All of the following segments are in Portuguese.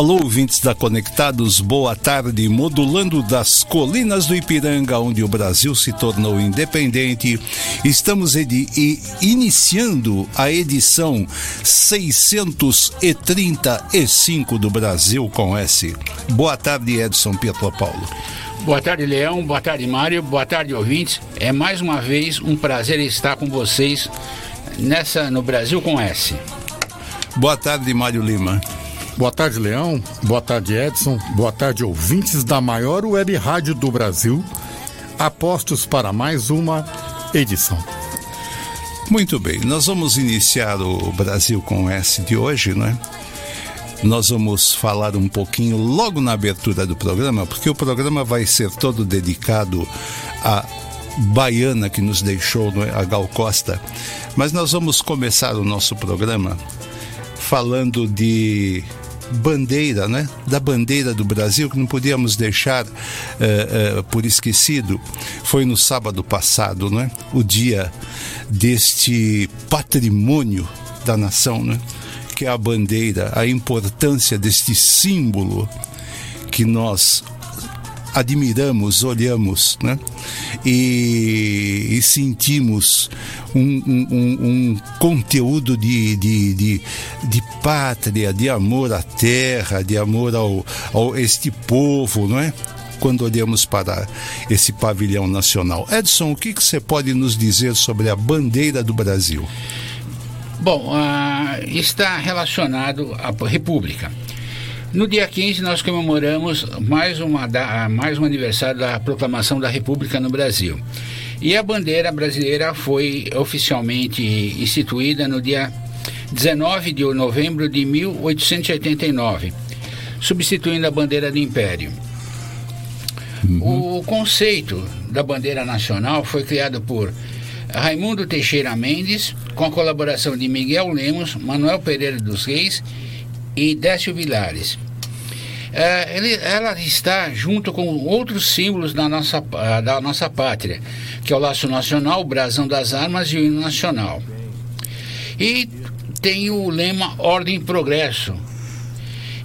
Alô, ouvintes da Conectados, boa tarde. Modulando das colinas do Ipiranga, onde o Brasil se tornou independente, estamos iniciando a edição 635 do Brasil com S. Boa tarde, Edson Pietro Paulo. Boa tarde, Leão. Boa tarde, Mário. Boa tarde, ouvintes. É mais uma vez um prazer estar com vocês nessa no Brasil com S. Boa tarde, Mário Lima. Boa tarde, Leão. Boa tarde, Edson. Boa tarde, ouvintes da maior web rádio do Brasil. Apostos para mais uma edição. Muito bem, nós vamos iniciar o Brasil com S de hoje, não é? Nós vamos falar um pouquinho logo na abertura do programa, porque o programa vai ser todo dedicado à baiana que nos deixou, é? a Gal Costa. Mas nós vamos começar o nosso programa falando de bandeira, né? Da bandeira do Brasil que não podíamos deixar uh, uh, por esquecido. Foi no sábado passado, né? O dia deste patrimônio da nação, né? Que é a bandeira, a importância deste símbolo que nós admiramos, olhamos né? e, e sentimos um, um, um conteúdo de, de, de, de, pátria, de amor à terra, de amor ao, ao este povo, não é? Quando olhamos para esse pavilhão nacional. Edson, o que, que você pode nos dizer sobre a bandeira do Brasil? Bom, uh, está relacionado à República. No dia 15, nós comemoramos mais, uma, mais um aniversário da proclamação da República no Brasil. E a bandeira brasileira foi oficialmente instituída no dia 19 de novembro de 1889, substituindo a bandeira do Império. Uhum. O conceito da bandeira nacional foi criado por Raimundo Teixeira Mendes, com a colaboração de Miguel Lemos, Manuel Pereira dos Reis e Décio Vilares. É, ele, ela está junto com outros símbolos da nossa, da nossa pátria, que é o laço nacional, o brasão das armas e o hino nacional. E tem o lema Ordem e Progresso.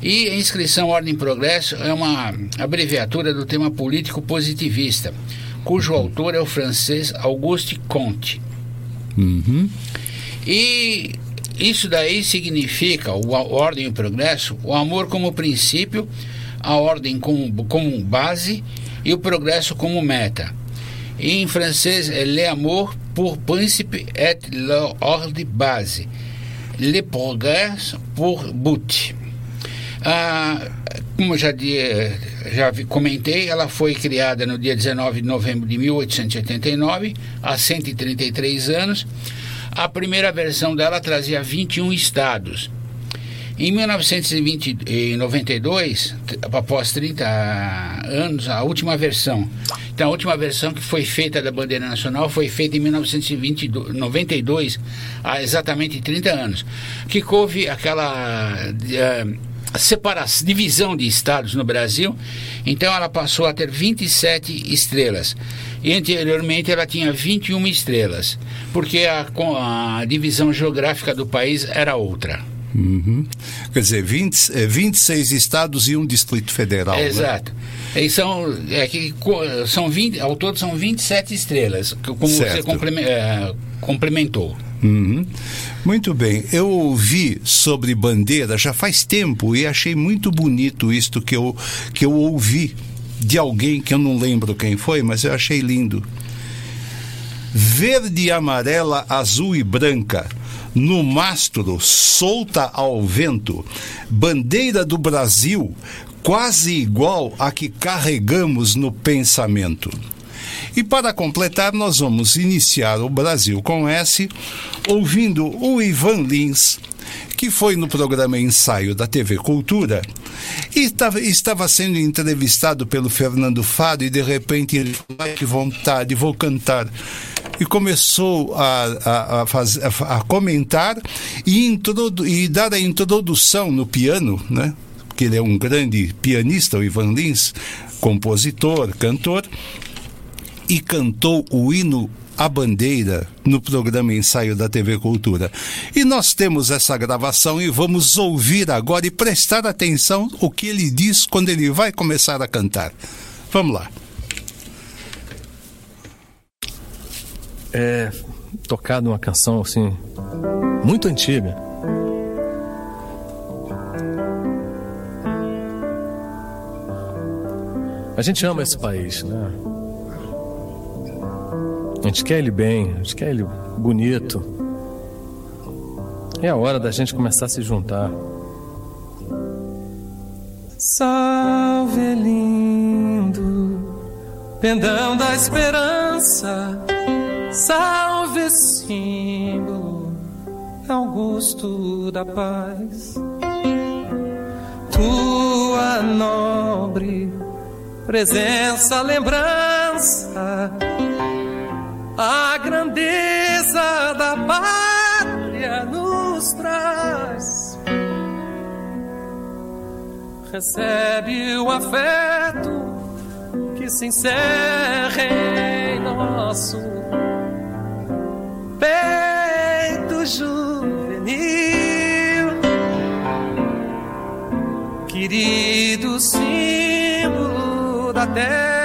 E a inscrição Ordem e Progresso é uma abreviatura do tema político positivista, cujo autor é o francês Auguste Comte. Uhum. E isso daí significa, o ordem e o progresso, o amor como princípio, a ordem como, como base e o progresso como meta. E em francês é le amour pour principe et l'ordre base. Le progrès pour but. Ah, como já, já comentei, ela foi criada no dia 19 de novembro de 1889, há 133 anos a primeira versão dela trazia 21 estados. Em 1992, após 30 anos, a última versão. Então, a última versão que foi feita da bandeira nacional foi feita em 1992, há exatamente 30 anos. Que houve aquela. Uh, separação, divisão de estados no Brasil, então ela passou a ter 27 estrelas. E anteriormente ela tinha 21 estrelas, porque a, a divisão geográfica do país era outra. Uhum. Quer dizer, 20, 26 é, estados e um distrito federal. Né? Exato. Né? E são, é que, são 20, ao todo são 27 estrelas, como certo. você é, complementou. Uhum. Muito bem. Eu ouvi sobre bandeira já faz tempo e achei muito bonito isto que eu, que eu ouvi de alguém que eu não lembro quem foi, mas eu achei lindo. Verde, amarela, azul e branca. No mastro, solta ao vento, bandeira do Brasil, quase igual a que carregamos no pensamento. E para completar, nós vamos iniciar o Brasil com S, ouvindo o Ivan Lins, que foi no programa Ensaio da TV Cultura e estava, sendo entrevistado pelo Fernando Fado e de repente ele falou: que vontade, vou cantar e começou a, a, a, faz, a, comentar e, e dar a introdução no piano, né? Porque ele é um grande pianista, o Ivan Lins, compositor, cantor, e cantou o hino a bandeira no programa Ensaio da TV Cultura. E nós temos essa gravação e vamos ouvir agora e prestar atenção o que ele diz quando ele vai começar a cantar. Vamos lá. É tocado uma canção assim muito antiga. A gente ama esse país, né? A gente quer ele bem, a gente quer ele bonito. É a hora da gente começar a se juntar. Salve lindo, pendão da esperança, salve símbolo, Augusto da paz. Tua nobre presença, lembrança a grandeza da pátria nos traz. Recebe o afeto que se encerra em nosso peito juvenil, querido símbolo da terra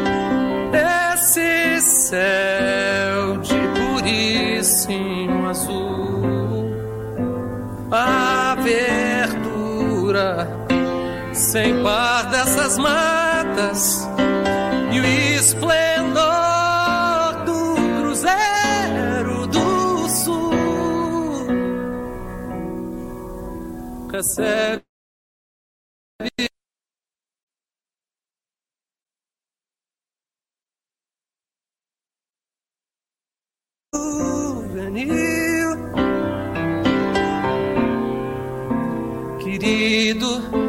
céu de puríssimo azul, a verdura sem par dessas matas e o esplendor do cruzeiro do sul. Recebe Juvenil, querido.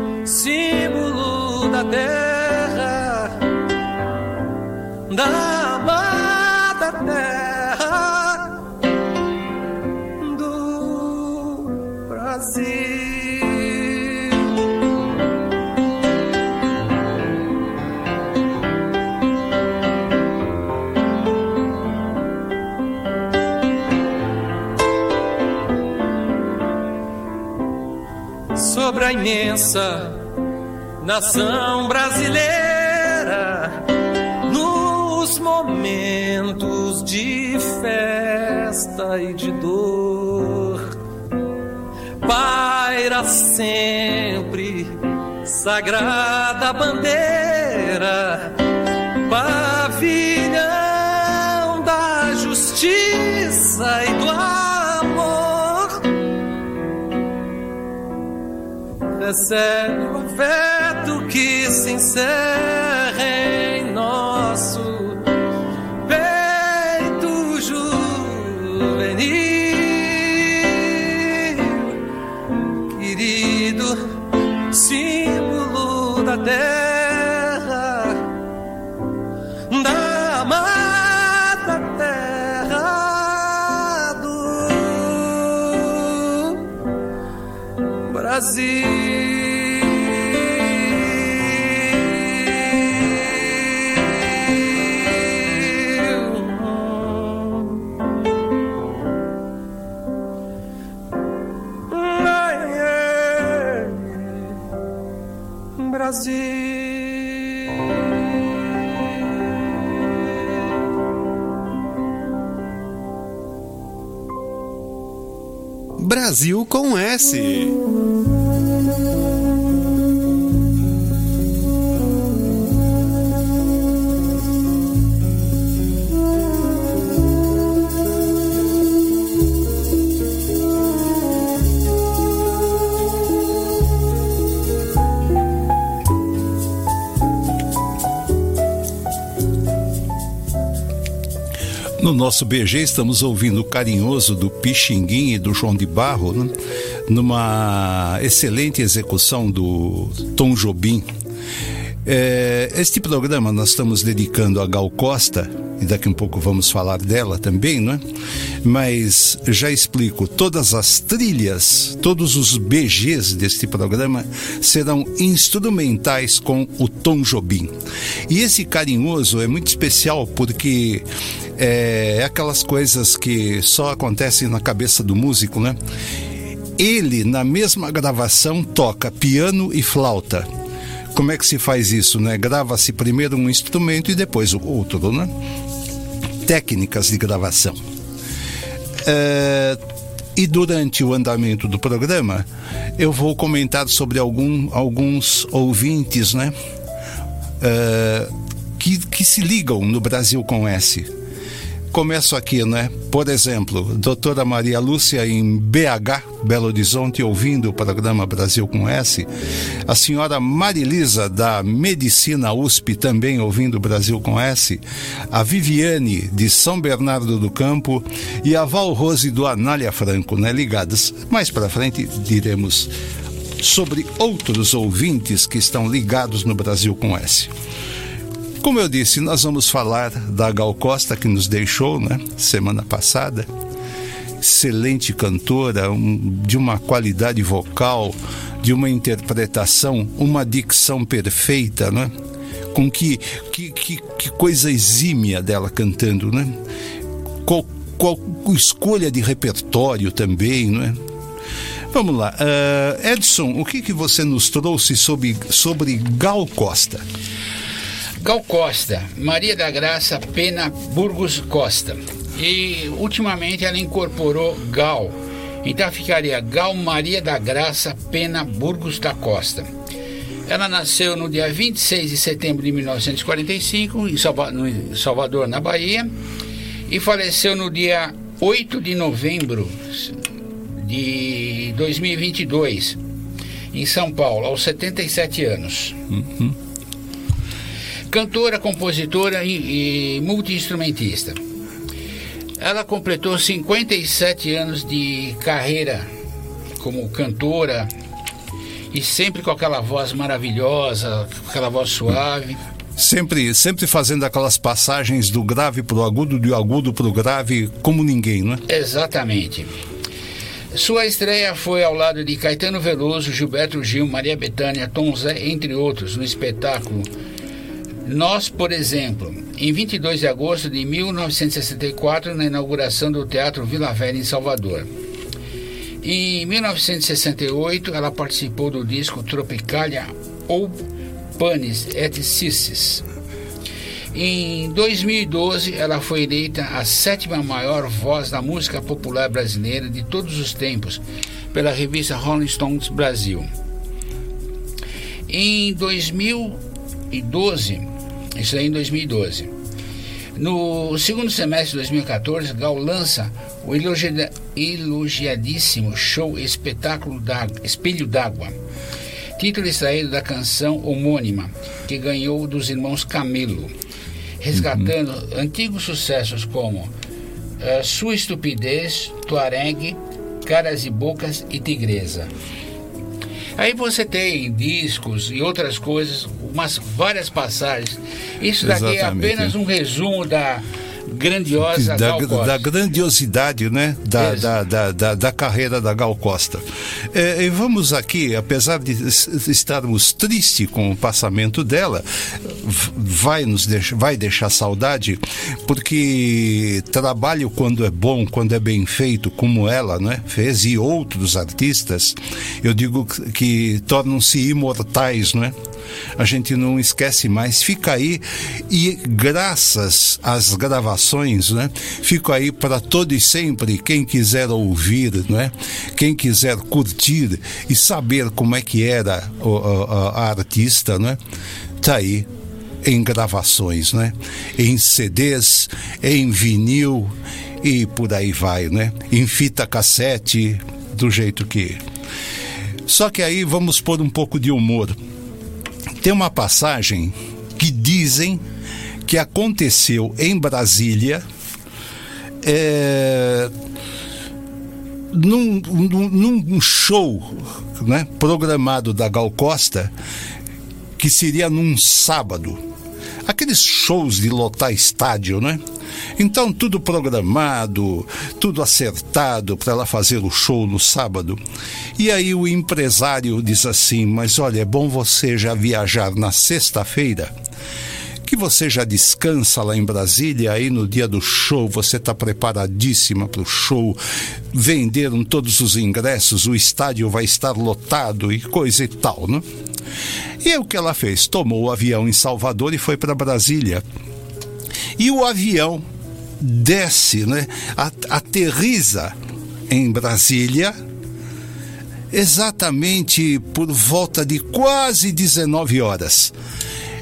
Imensa nação brasileira, nos momentos de festa e de dor, paira sempre sagrada bandeira, pavilhão da justiça e do recebe o afeto que se Brasil com S. No nosso BG estamos ouvindo o carinhoso do Pixinguim e do João de Barro, né? numa excelente execução do Tom Jobim. É, este programa nós estamos dedicando a Gal Costa, e daqui um pouco vamos falar dela também, não é? Mas já explico, todas as trilhas, todos os BGs deste programa serão instrumentais com o Tom Jobim. E esse carinhoso é muito especial porque é, é aquelas coisas que só acontecem na cabeça do músico, né? Ele, na mesma gravação, toca piano e flauta. Como é que se faz isso, né? Grava-se primeiro um instrumento e depois o outro, né? Técnicas de gravação. É, e durante o andamento do programa, eu vou comentar sobre algum, alguns ouvintes né, é, que, que se ligam no Brasil com S Começo aqui, né? Por exemplo, doutora Maria Lúcia em BH, Belo Horizonte, ouvindo o programa Brasil com S. A senhora Marilisa, da Medicina USP, também ouvindo Brasil com S. A Viviane, de São Bernardo do Campo. E a Val Rose, do Anália Franco, né? Ligadas. Mais para frente diremos sobre outros ouvintes que estão ligados no Brasil com S. Como eu disse, nós vamos falar da Gal Costa que nos deixou, né, semana passada. Excelente cantora, um, de uma qualidade vocal, de uma interpretação, uma dicção perfeita, né? Com que, que, que, que coisa exímia dela cantando, né? Qual, qual escolha de repertório também, não é? Vamos lá. Uh, Edson, o que, que você nos trouxe sobre, sobre Gal Costa? Gal Costa, Maria da Graça Pena Burgos Costa. E ultimamente ela incorporou Gal. Então ficaria Gal Maria da Graça Pena Burgos da Costa. Ela nasceu no dia 26 de setembro de 1945 em Salvador, na Bahia, e faleceu no dia 8 de novembro de 2022 em São Paulo, aos 77 anos. Uhum cantora, compositora e, e multi-instrumentista. Ela completou 57 anos de carreira como cantora e sempre com aquela voz maravilhosa, com aquela voz suave. Sempre, sempre fazendo aquelas passagens do grave para o agudo, do agudo para o grave, como ninguém, não é? Exatamente. Sua estreia foi ao lado de Caetano Veloso, Gilberto Gil, Maria Bethânia, Tom Zé, entre outros, no espetáculo nós, por exemplo, em 22 de agosto de 1964, na inauguração do Teatro Vila Velha em Salvador. Em 1968, ela participou do disco Tropicalia ou Panis et Cissis. Em 2012, ela foi eleita a sétima maior voz da música popular brasileira de todos os tempos pela revista Rolling Stones Brasil. Em 2012, isso aí em 2012. No segundo semestre de 2014, Gal lança o elogiadíssimo show Espetáculo da Espelho d'Água, título extraído da canção homônima, que ganhou dos irmãos Camelo, resgatando uhum. antigos sucessos como uh, Sua Estupidez, Tuareg, Caras e Bocas e Tigresa. Aí você tem discos e outras coisas, umas várias passagens. Isso daqui é Exatamente. é apenas um resumo da grandiosa da, da grandiosidade né? Da, da, da, da, da, carreira da Gal Costa. É, e vamos aqui apesar de estarmos tristes com o passamento dela vai nos deixar, vai deixar saudade porque trabalho quando é bom quando é bem feito como ela né? Fez e outros artistas eu digo que tornam-se imortais né? A gente não esquece mais, fica aí e graças às gravações, né? Fica aí para todo e sempre quem quiser ouvir, né? Quem quiser curtir e saber como é que era a, a, a artista, né? Tá aí em gravações, né? Em CDs, em vinil e por aí vai, né? Em fita cassete, do jeito que. Só que aí vamos pôr um pouco de humor. Tem uma passagem que dizem que aconteceu em Brasília é, num, num, num show né, programado da Gal Costa, que seria num sábado. Aqueles shows de lotar estádio, né? Então, tudo programado, tudo acertado para ela fazer o show no sábado. E aí o empresário diz assim: Mas olha, é bom você já viajar na sexta-feira você já descansa lá em Brasília, aí no dia do show você está preparadíssima para o show, venderam todos os ingressos, o estádio vai estar lotado e coisa e tal, né? E o que ela fez? Tomou o avião em Salvador e foi para Brasília. E o avião desce, né? Aterriza em Brasília exatamente por volta de quase 19 horas.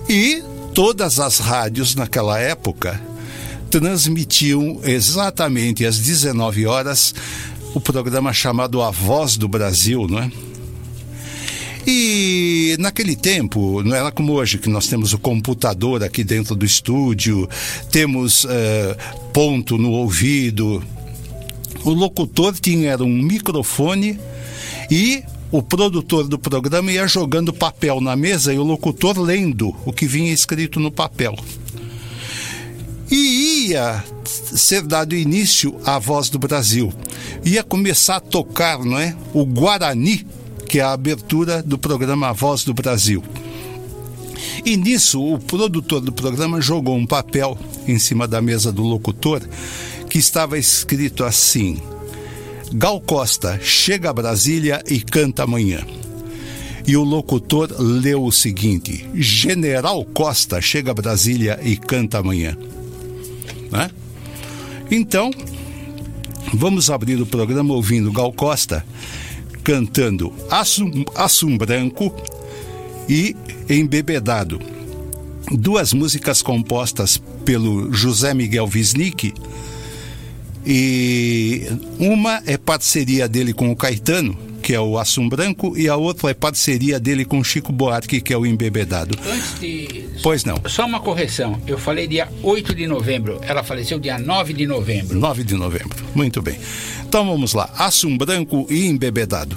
E todas as rádios naquela época transmitiam exatamente às 19 horas o programa chamado A Voz do Brasil, não é? E naquele tempo, não era como hoje, que nós temos o computador aqui dentro do estúdio, temos uh, ponto no ouvido. O locutor tinha um microfone e o produtor do programa ia jogando papel na mesa e o locutor lendo o que vinha escrito no papel. E ia ser dado início à Voz do Brasil. Ia começar a tocar, não é? O Guarani, que é a abertura do programa A Voz do Brasil. E nisso, o produtor do programa jogou um papel em cima da mesa do locutor que estava escrito assim: Gal Costa chega a Brasília e canta amanhã. E o locutor leu o seguinte: General Costa chega a Brasília e canta amanhã. Né? Então, vamos abrir o programa ouvindo Gal Costa cantando Assum, Assum Branco e Embebedado. Duas músicas compostas pelo José Miguel Wisnik e uma é parceria dele com o Caetano, que é o Assum Branco, e a outra é parceria dele com o Chico Buarque, que é o Embebedado. Antes de. Pois não. Só uma correção. Eu falei dia 8 de novembro. Ela faleceu dia 9 de novembro. 9 de novembro. Muito bem. Então vamos lá. Assum Branco e Embebedado.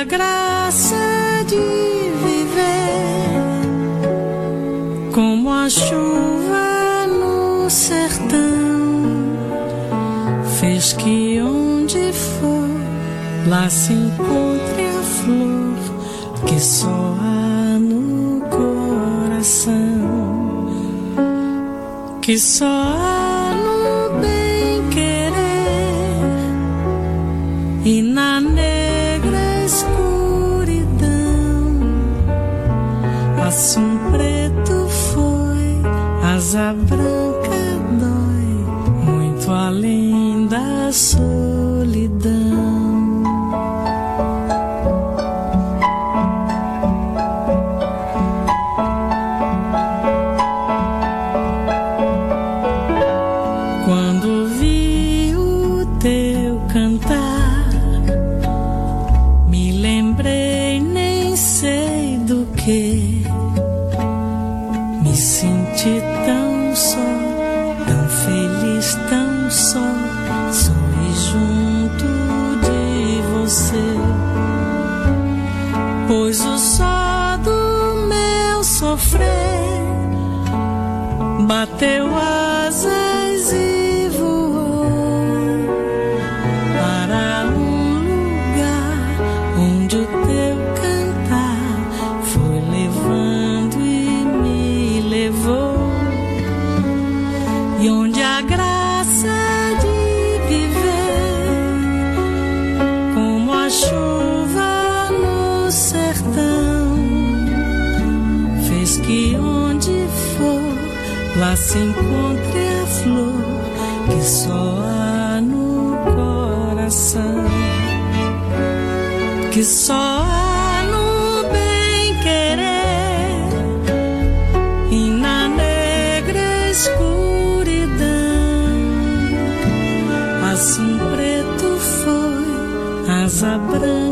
a graça de viver como a chuva no sertão fez que lá se encontre a flor que só há no coração, que só há Assum preto foi, asa branca dói, muito além da solidão. que só há no bem querer e na negra escuridão. Assim preto foi asa branca.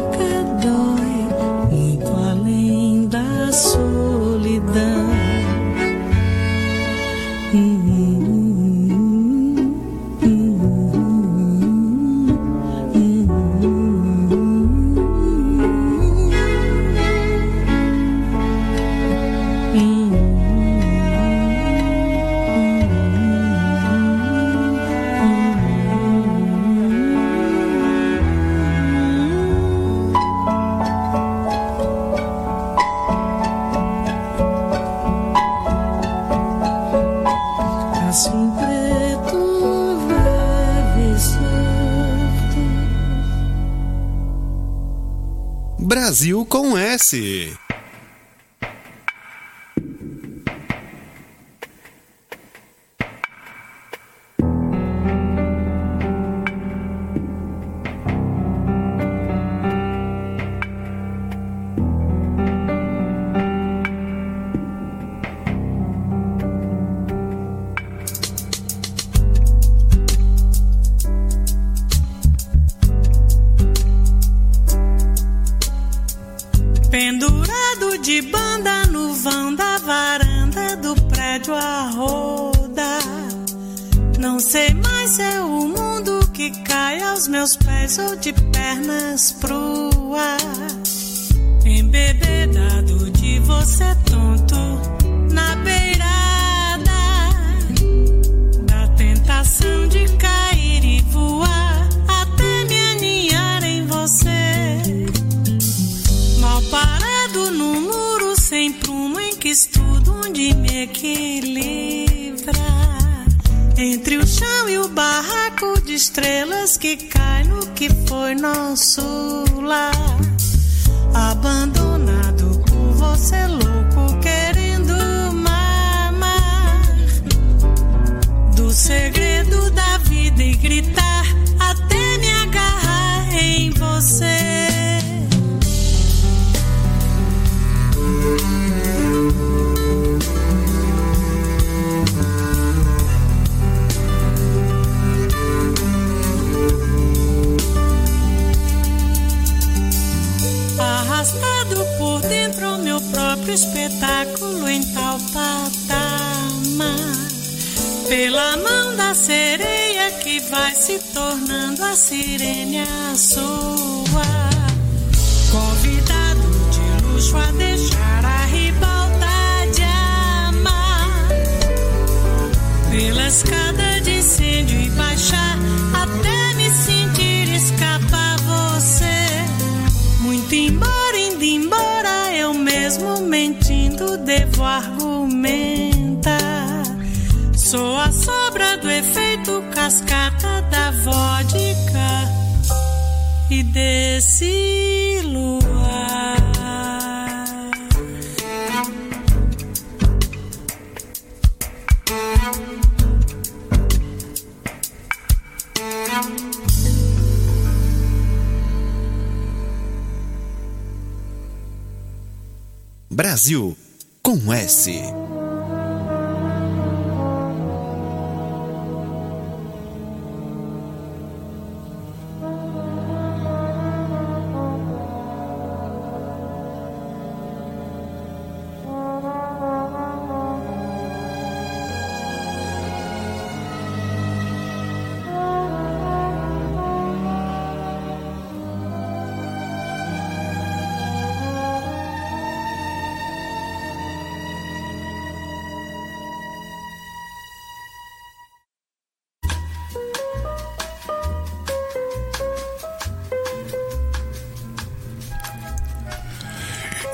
Brasil com S. se tornando a sirene a sua. Convidado de luxo a deixar a ribalta de amar. Pela escada de incêndio e baixar até me sentir escapar você. Muito embora, indo embora, eu mesmo mentindo devo argumentar. Sou a sobra do efeito cascata da vodka e desse luar. Brasil com S.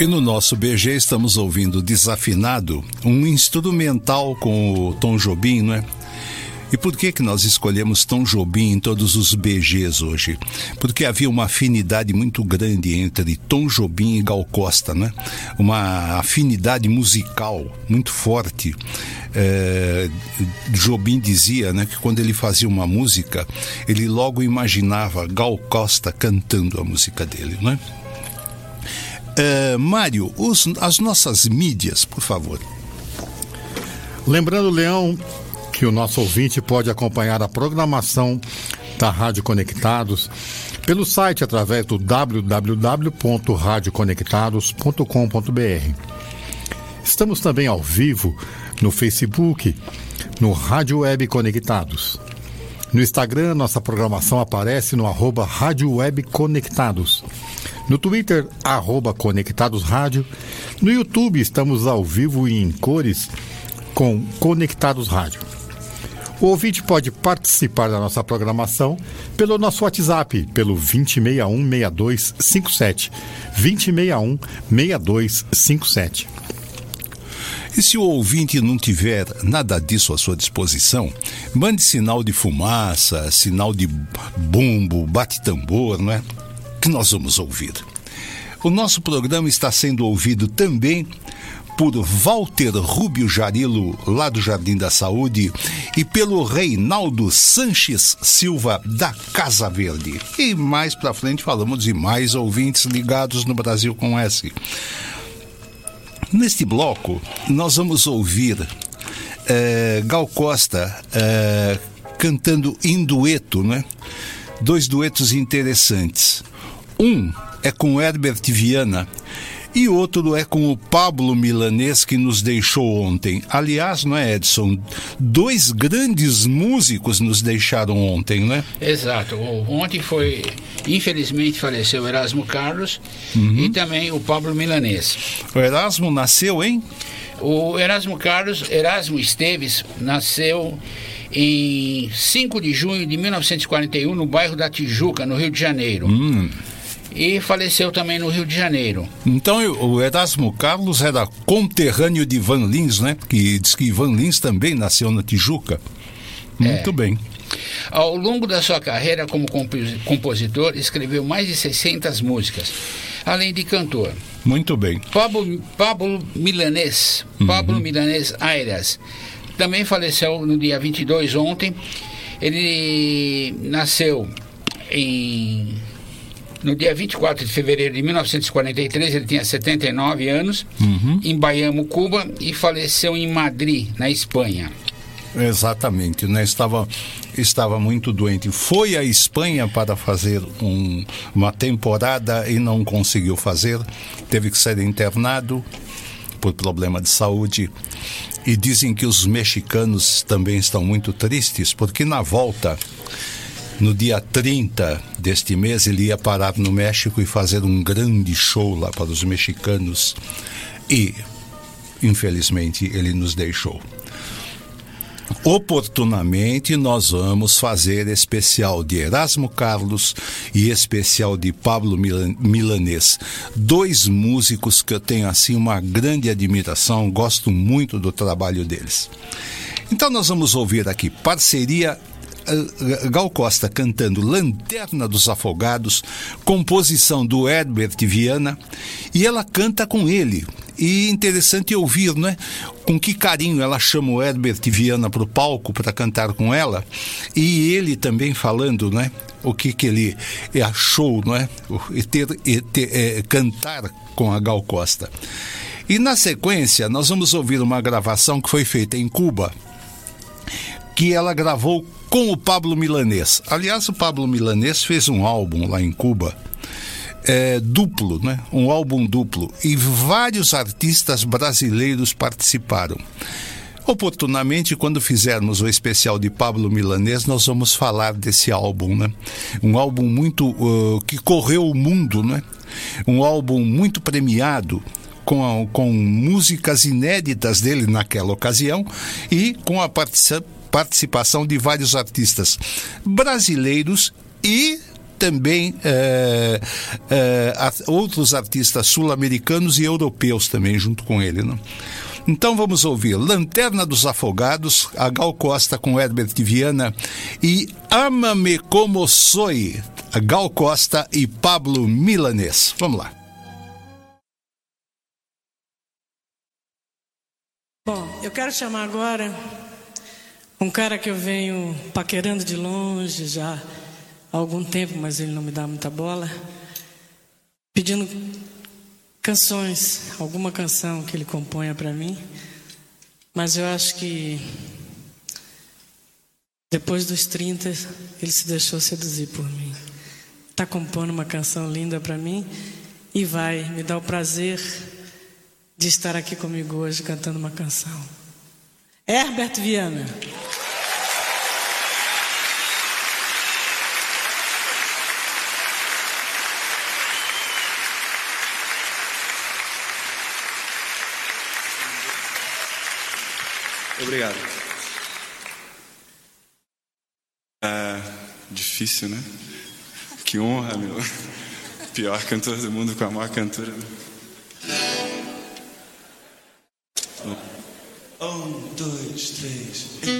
E no nosso BG estamos ouvindo Desafinado, um instrumental com o Tom Jobim, não é? E por que que nós escolhemos Tom Jobim em todos os BGs hoje? Porque havia uma afinidade muito grande entre Tom Jobim e Gal Costa, né? Uma afinidade musical muito forte. É, Jobim dizia, né, que quando ele fazia uma música, ele logo imaginava Gal Costa cantando a música dele, né? É, Mário, os, as nossas mídias, por favor. Lembrando, Leão, que o nosso ouvinte pode acompanhar a programação da Rádio Conectados pelo site através do www.radioconectados.com.br. Estamos também ao vivo no Facebook, no Rádio Web Conectados. No Instagram, nossa programação aparece no arroba Rádio Web Conectados. No Twitter, arroba Conectados Rádio. No YouTube, estamos ao vivo e em cores com Conectados Rádio. O ouvinte pode participar da nossa programação pelo nosso WhatsApp, pelo 2061-6257. 2061-6257. E se o ouvinte não tiver nada disso à sua disposição, mande sinal de fumaça, sinal de bumbo, bate-tambor, não é? Que nós vamos ouvir. O nosso programa está sendo ouvido também por Walter Rubio Jarilo, lá do Jardim da Saúde, e pelo Reinaldo Sanches Silva, da Casa Verde. E mais para frente falamos de mais ouvintes ligados no Brasil com S. Neste bloco, nós vamos ouvir é, Gal Costa é, cantando em dueto, né? Dois duetos interessantes. Um é com Herbert Viana e outro é com o Pablo Milanês que nos deixou ontem. Aliás, não é, Edson? Dois grandes músicos nos deixaram ontem, né? Exato. Ontem foi, infelizmente, faleceu Erasmo Carlos uhum. e também o Pablo Milanês. O Erasmo nasceu, hein? O Erasmo Carlos, Erasmo Esteves, nasceu em 5 de junho de 1941 no bairro da Tijuca, no Rio de Janeiro. Hum e faleceu também no Rio de Janeiro. Então o Erasmo Carlos era conterrâneo de Van Lins, né? Que diz que Van Lins também nasceu na Tijuca. Muito é. bem. Ao longo da sua carreira como compositor, escreveu mais de 600 músicas, além de cantor. Muito bem. Pablo, Pablo Milanês, uhum. Pablo Milanês Aires, também faleceu no dia 22 ontem. Ele nasceu em no dia 24 de fevereiro de 1943, ele tinha 79 anos, uhum. em Bayamo, Cuba, e faleceu em Madrid, na Espanha. Exatamente, né? Estava, estava muito doente. Foi à Espanha para fazer um, uma temporada e não conseguiu fazer. Teve que ser internado por problema de saúde. E dizem que os mexicanos também estão muito tristes, porque na volta no dia 30 deste mês, ele ia parar no México e fazer um grande show lá para os mexicanos. E, infelizmente, ele nos deixou. Oportunamente, nós vamos fazer especial de Erasmo Carlos e especial de Pablo Milanês. Dois músicos que eu tenho assim uma grande admiração, gosto muito do trabalho deles. Então nós vamos ouvir aqui parceria Gal Costa cantando Lanterna dos Afogados, composição do Herbert Viana, e ela canta com ele. E interessante ouvir, né? Com que carinho ela chama o Herbert Viana para o palco para cantar com ela, e ele também falando, né? O que, que ele achou, não é? E ter, e ter é, cantar com a Gal Costa. E na sequência, nós vamos ouvir uma gravação que foi feita em Cuba, que ela gravou com o Pablo Milanês. Aliás, o Pablo Milanês fez um álbum lá em Cuba. É, duplo, né? Um álbum duplo. E vários artistas brasileiros participaram. Oportunamente, quando fizermos o especial de Pablo Milanês, nós vamos falar desse álbum, né? Um álbum muito uh, que correu o mundo, né? Um álbum muito premiado, com, a, com músicas inéditas dele naquela ocasião e com a participação participação de vários artistas brasileiros e também é, é, outros artistas sul-americanos e europeus também junto com ele. Não? Então vamos ouvir Lanterna dos Afogados, a Gal Costa com Herbert Viana e Ama-me Como Soy, a Gal Costa e Pablo Milanês. Vamos lá. Bom, eu quero chamar agora um cara que eu venho paquerando de longe já há algum tempo, mas ele não me dá muita bola, pedindo canções, alguma canção que ele componha para mim, mas eu acho que depois dos 30 ele se deixou seduzir por mim. Está compondo uma canção linda para mim e vai me dar o prazer de estar aqui comigo hoje cantando uma canção. Herbert Viana. Obrigado. É difícil, né? Que honra, meu. Pior cantor do mundo com a maior cantora. Dois,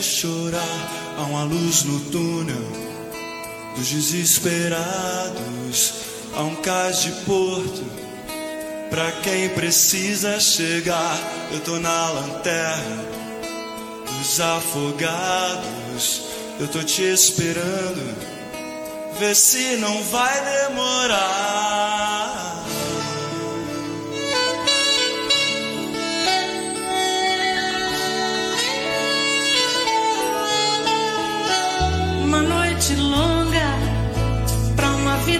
pode chorar, há uma luz no túnel dos desesperados, há um cais de porto pra quem precisa chegar. Eu tô na lanterna dos afogados, eu tô te esperando. Vê se não vai demorar.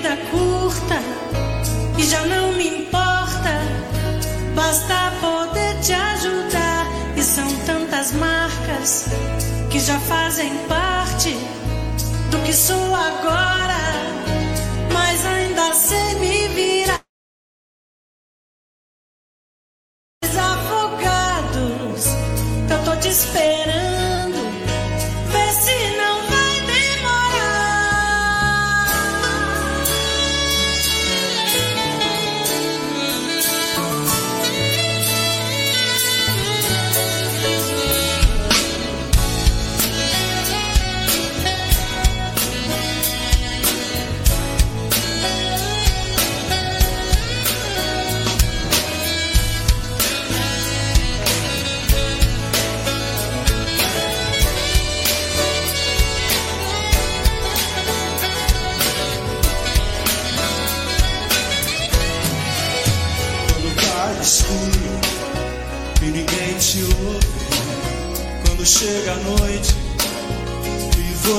Vida curta e já não me importa, basta poder te ajudar. E são tantas marcas que já fazem parte do que sou agora,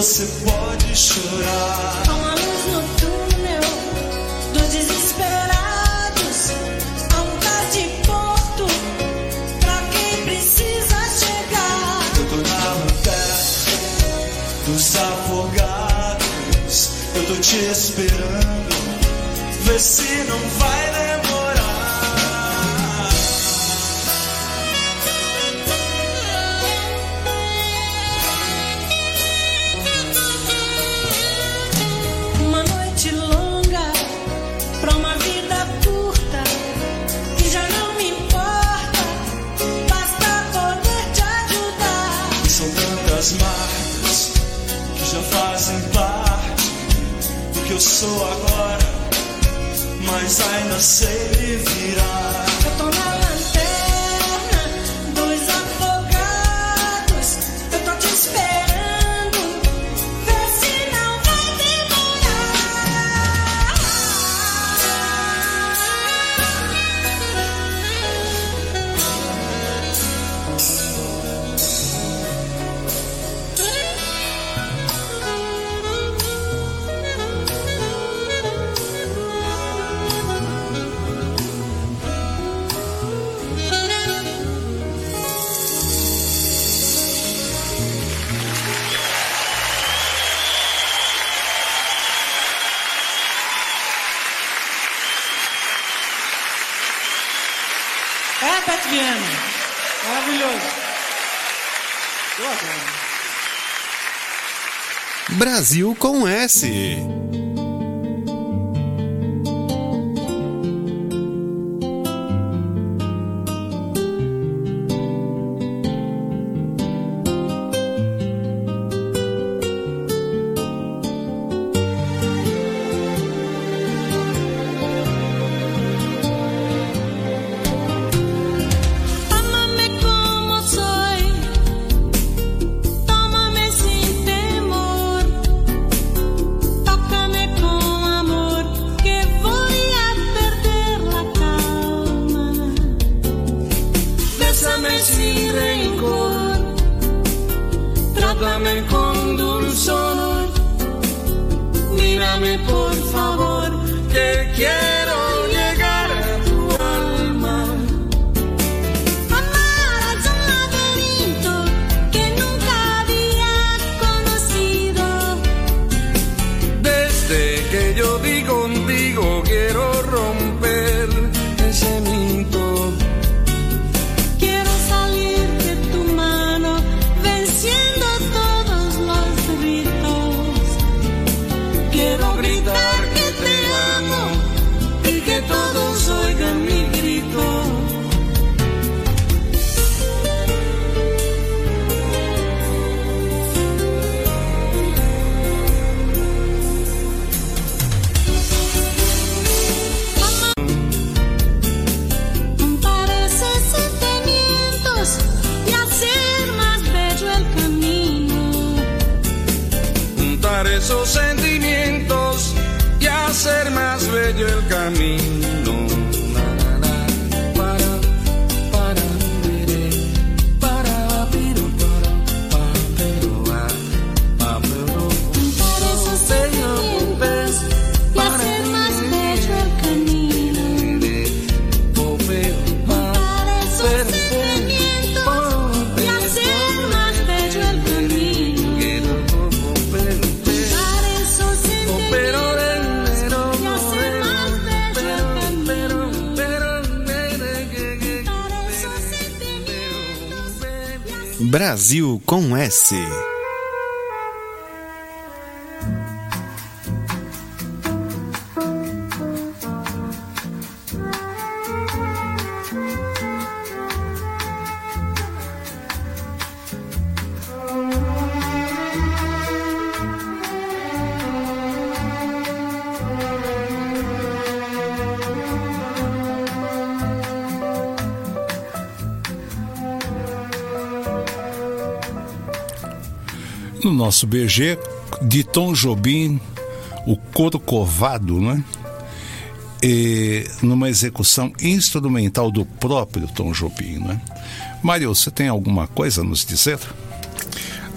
você pode chorar. Há uma luz no túnel dos desesperados. Há um cais de porto pra quem precisa chegar. Eu tô na lanterna dos afogados, eu tô te esperando. Vê se não vai Brasil com S. Brasil com S. nosso BG, de Tom Jobim, o Corcovado, né? E numa execução instrumental do próprio Tom Jobim, né? Mário, você tem alguma coisa a nos dizer?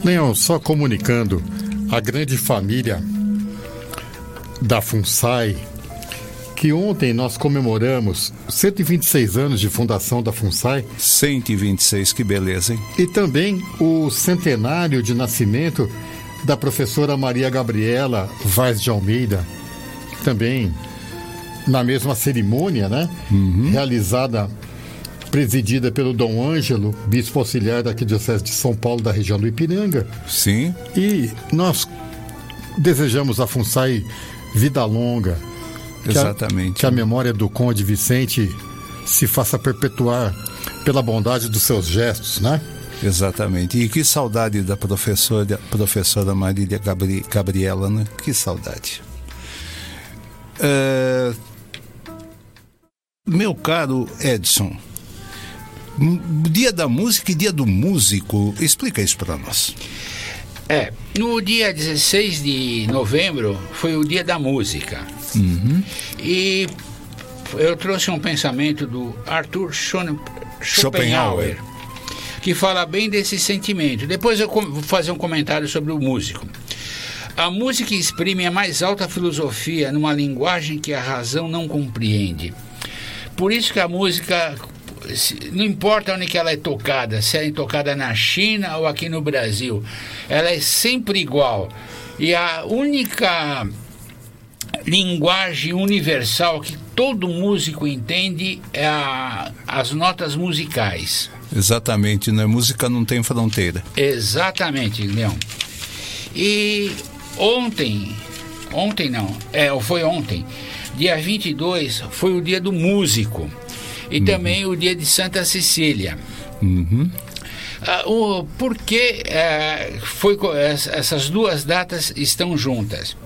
Leão, só comunicando, a grande família da FUNSAI, que ontem nós comemoramos 126 anos de fundação da FUNSAI 126, que beleza, hein? e também o centenário de nascimento da professora Maria Gabriela Vaz de Almeida, também na mesma cerimônia, né? Realizada, presidida pelo Dom Ângelo, bispo auxiliar da Arquidiocese de São Paulo, da região do Ipiranga. Sim, E nós desejamos a FUNSAI vida longa. Que a- Exatamente. que a memória do Conde Vicente se faça perpetuar pela bondade dos seus gestos, né? exatamente. E que saudade da professora, professora Marília Gabri- Gabriela, né? Que saudade. É, Meu caro Edson, dia da música e dia do músico, explica isso para nós. É, no dia 16 de novembro foi o dia da música. E eu trouxe um pensamento do Arthur Schoen- Schopenhauer, que fala bem desse sentimento. Depois eu vou fazer um comentário sobre o músico. A música exprime a mais alta filosofia numa linguagem que a razão não compreende. Por isso que a música, não importa onde que ela é tocada, se ela é tocada na China ou aqui no Brasil, ela é sempre igual. E a única linguagem universal que todo músico entende é a, as notas musicais. Exatamente, né? Música não tem fronteira. Exatamente, Leão. E ontem, ontem não, é, foi ontem, dia 22, foi o dia do músico. E também o dia de Santa Cecília. Uhum. Ah, o, por que eh, foi, es- essas duas datas estão juntas?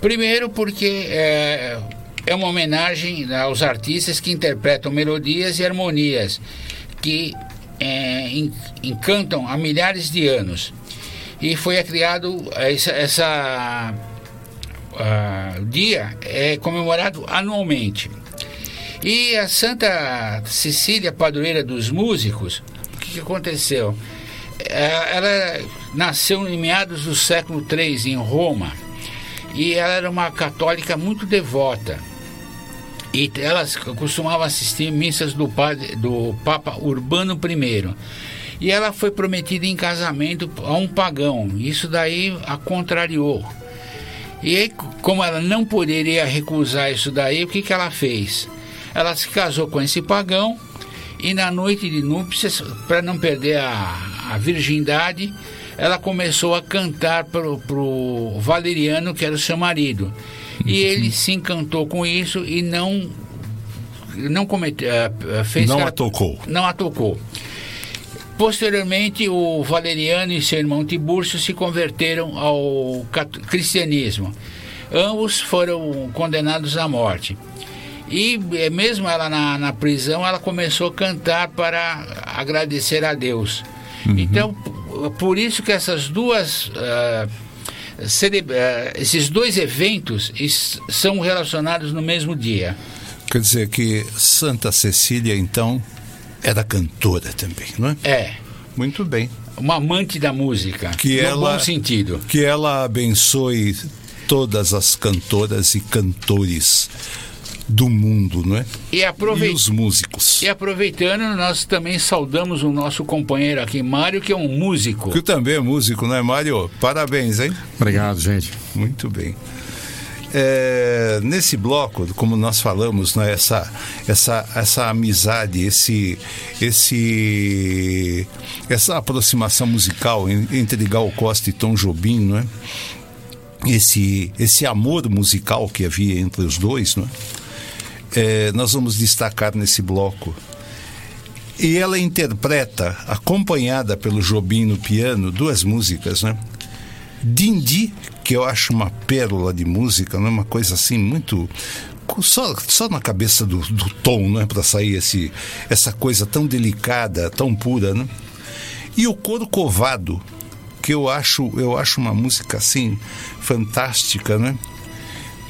Primeiro, porque eh, é uma homenagem aos artistas que interpretam melodias e harmonias que en- encantam há milhares de anos. E foi criado essa, essa ah, dia é comemorado anualmente. E a Santa Cecília, padroeira dos músicos, o que, que aconteceu? Eh, Ela nasceu em meados do século III em Roma e ela era uma católica muito devota. E ela costumava assistir missas do, padre, do Papa Urbano I. E ela foi prometida em casamento a um pagão. Isso daí a contrariou. E aí, como ela não poderia recusar isso daí, o que, que ela fez? Ela se casou com esse pagão e na noite de núpcias, para não perder a, a virgindade, ela começou a cantar pro, pro Valeriano, que era o seu marido. E ele se encantou com isso e não não cometeu, eh, eh, fez Não a tocou. Não a tocou. Posteriormente, o Valeriano e seu irmão Tibúrcio se converteram ao cristianismo. Ambos foram condenados à morte. E eh, mesmo ela na, na prisão, ela começou a cantar para agradecer a Deus. Então, p- por isso que essas duas ah, esses dois eventos são relacionados no mesmo dia. Quer dizer que Santa Cecília, então, era cantora também, não é? É, Muito bem. uma amante da música, Que no ela- bom sentido. Que ela abençoe todas as cantoras e cantores do mundo, não é? E, E aprovei- os músicos. e aproveitando, nós também saudamos o nosso companheiro aqui, Mário, que é um músico. Que também é músico, não é, Mário? Parabéns, hein? Obrigado, gente. Muito bem. É, nesse bloco, como nós falamos, né, essa, essa, essa amizade, esse, esse, essa aproximação musical en- entre Gal Costa e Tom Jobim, não é? esse, esse amor musical que havia entre os dois, não é? É, nós vamos destacar nesse bloco. E ela interpreta, acompanhada pelo Jobim no piano, duas músicas, né? Dindi, que eu acho uma pérola de música, não é uma coisa assim muito só, só na cabeça do, do tom, né, para sair esse, essa coisa tão delicada, tão pura, né? E o Corcovado, que eu acho, eu acho uma música assim fantástica, né?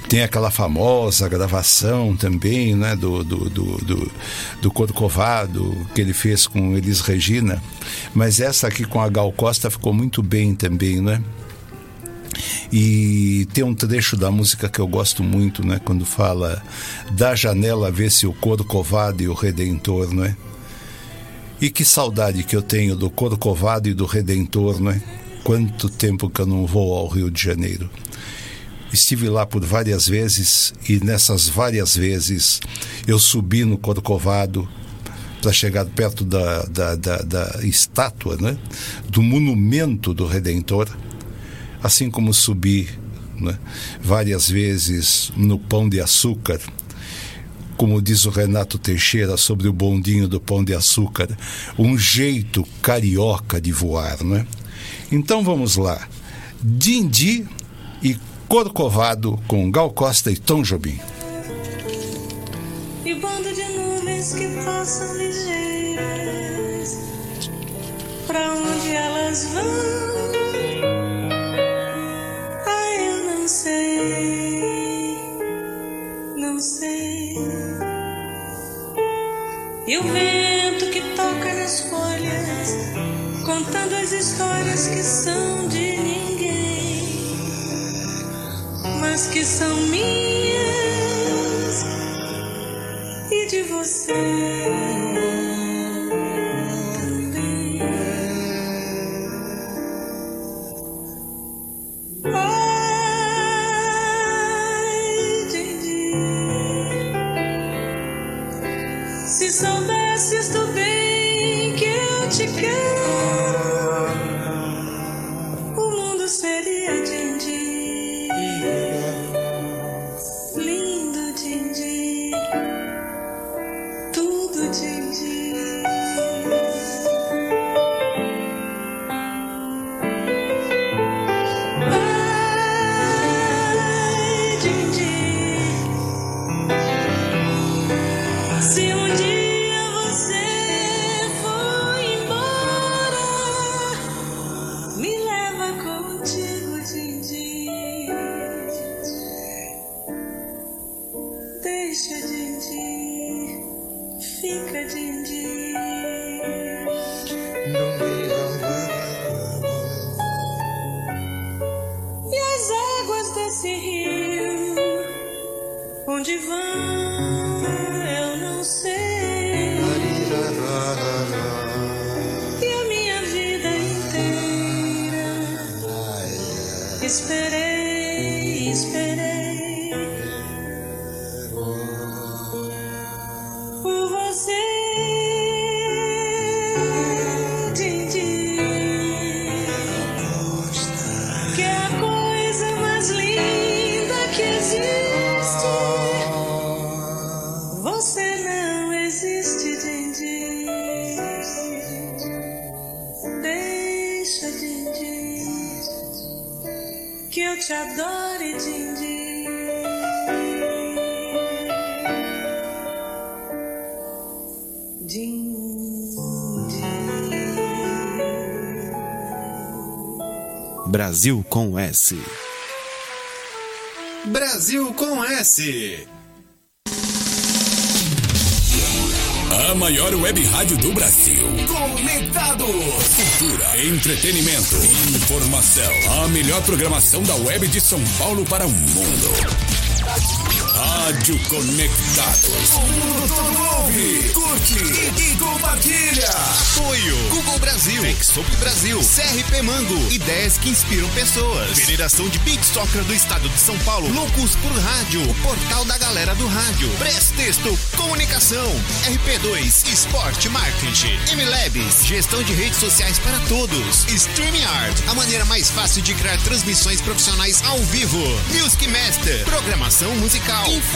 Tem aquela famosa gravação também, né, do, do, do, do, do Corcovado, que ele fez com Elis Regina, mas essa aqui com a Gal Costa ficou muito bem também, né? E tem um trecho da música que eu gosto muito, né? Quando fala da janela vê-se o Corcovado e o Redentor, não é? E que saudade que eu tenho do Corcovado e do Redentor, não é? Quanto tempo que eu não vou ao Rio de Janeiro. Estive lá por várias vezes e nessas várias vezes eu subi no Corcovado para chegar perto da, da, da, da estátua, né? do monumento do Redentor, assim como subi né? várias vezes no Pão de Açúcar, como diz o Renato Teixeira sobre o bondinho do Pão de Açúcar, um jeito carioca de voar, não é? Então vamos lá. Dindi e Corcovado com Gal Costa e Tom Jobim. E bando de nuvens que passam ligeiras Pra onde elas vão? Ah, eu não sei Não sei. E o vento que toca nas folhas Contando as histórias que são de ninguém Mas que são minhas e de você esperei, esperei. Brasil com S. Brasil com S. A maior web rádio do Brasil. Conectados. Cultura, entretenimento, informação. A melhor programação da web de São Paulo para o mundo. Rádio Conectados. O mundo todo ouve, curte e, e compartilha. Apoio. Google Brasil, Texop Brasil, CRP Mango, ideias que inspiram pessoas. Federação de Big Soccer do Estado de São Paulo, Loucos por Rádio, Portal da Galera do Rádio, Prestexto, Comunicação, RP2, Esporte Marketing, MLabs, Gestão de Redes Sociais para Todos, StreamYard, a maneira mais fácil de criar transmissões profissionais ao vivo, Music Master, Programação Musical, Info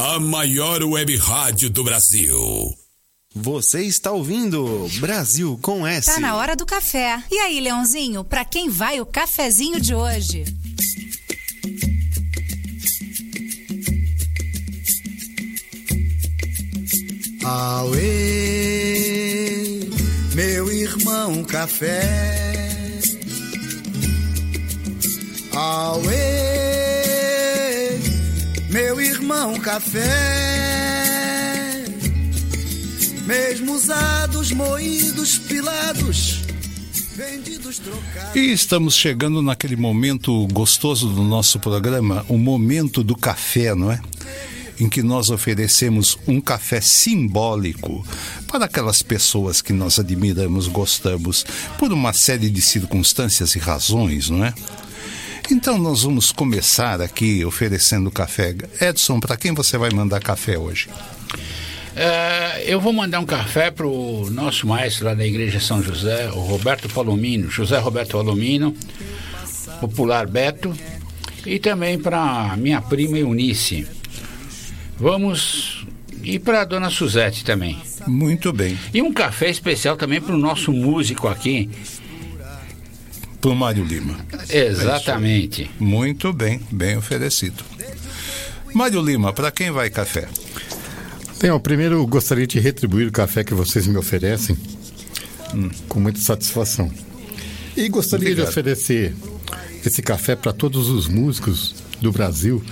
a maior web rádio do Brasil. Você está ouvindo Brasil com S. Tá na hora do café. E aí, Leãozinho, pra quem vai o cafezinho de hoje? Auê, meu irmão café. Auê, irmão café. Mesmo usados, moídos, pilados. E estamos chegando naquele momento gostoso do nosso programa, o momento do café, não é? Em que nós oferecemos um café simbólico para aquelas pessoas que nós admiramos, gostamos, por uma série de circunstâncias e razões, não é? Então nós vamos começar aqui oferecendo café. Edson, para quem você vai mandar café hoje? É, eu vou mandar um café para o nosso maestro lá da Igreja São José, o Roberto Palomino, José Roberto Palomino, popular Beto, e também para minha prima Eunice. Vamos. E para a dona Suzete também. Muito bem. E um café especial também para o nosso músico aqui. Para o Mário Lima. Exatamente. É Muito bem, bem oferecido. Mário Lima, para quem vai café? Bem, ó, primeiro eu gostaria de retribuir o café que vocês me oferecem hum. com muita satisfação. E gostaria Obrigado. de oferecer esse café para todos os músicos do Brasil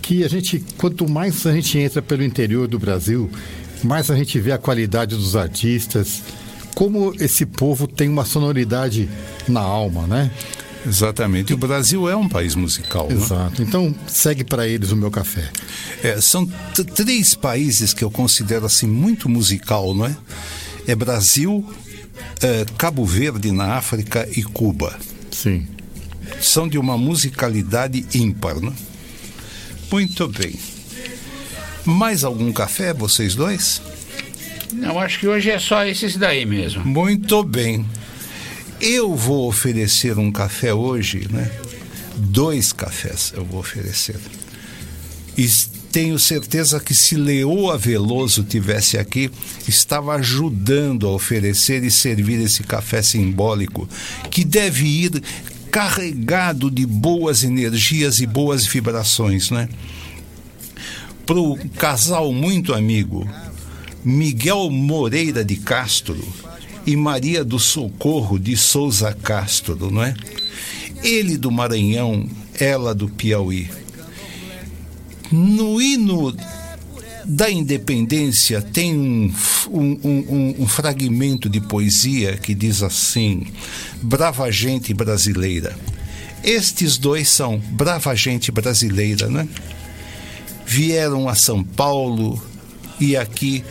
que a gente, quanto mais a gente entra pelo interior do Brasil, mais a gente vê a qualidade dos artistas, como esse povo tem uma sonoridade na alma, né? Exatamente. E o Brasil é um país musical. né? Exato. Então, segue para eles o meu café. É, são três países que eu considero assim muito musical, não é? É Brasil, é, Cabo Verde na África e Cuba. Sim. São de uma musicalidade ímpar, não? Muito bem. Mais algum café, vocês dois? Não, acho que hoje é só esses daí mesmo. Muito bem. Eu vou oferecer um café hoje, né? Dois cafés eu vou oferecer. E tenho certeza que se Leoa Veloso tivesse aqui, estava ajudando a oferecer e servir esse café simbólico, que deve ir carregado de boas energias e boas vibrações, né? Para o casal muito amigo, Miguel Moreira de Castro e Maria do Socorro de Souza Castro, não é? Ele do Maranhão, ela do Piauí. No hino da independência tem um, um- um- um fragmento de poesia que diz assim: Brava gente brasileira. Estes dois são brava gente brasileira, né? Vieram a São Paulo e aqui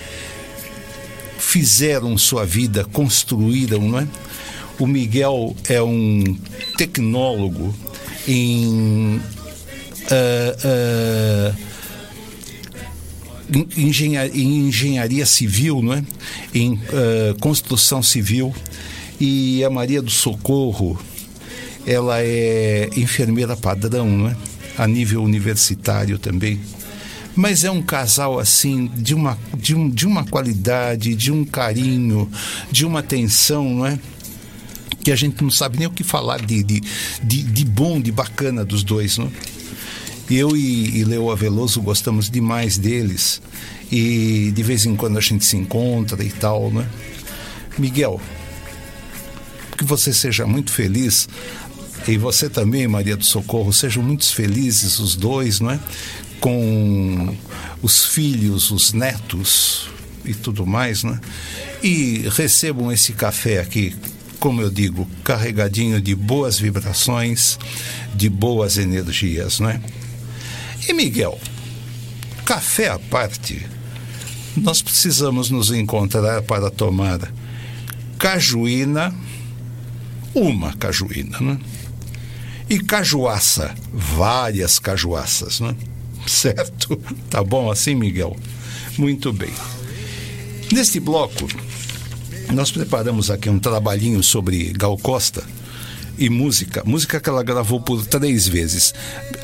fizeram sua vida, construíram, não é? O Miguel é um tecnólogo em ah, ah, em engenha- em engenharia civil, não é? Em ah, construção civil. E a Maria do Socorro, ela é enfermeira padrão, não é? A nível universitário também. Mas é um casal assim de uma, de, um, de uma qualidade, de um carinho, de uma atenção, não é? Que a gente não sabe nem o que falar de, de, de, de bom, de bacana dos dois, não é? Eu e, e Leo Veloso gostamos demais deles e de vez em quando a gente se encontra e tal, né? Miguel, que você seja muito feliz e você também, Maria do Socorro, sejam muito felizes os dois, não é? Com os filhos, os netos e tudo mais, né? E recebam esse café aqui, como eu digo, carregadinho de boas vibrações, de boas energias, não é? E Miguel, café à parte, nós precisamos nos encontrar para tomar cajuína, uma cajuína, né? E cajuaça, várias cajuaças, né? Certo? Tá bom assim, Miguel? Muito bem. Neste bloco, nós preparamos aqui um trabalhinho sobre Gal Costa e música, música que ela gravou por três vezes.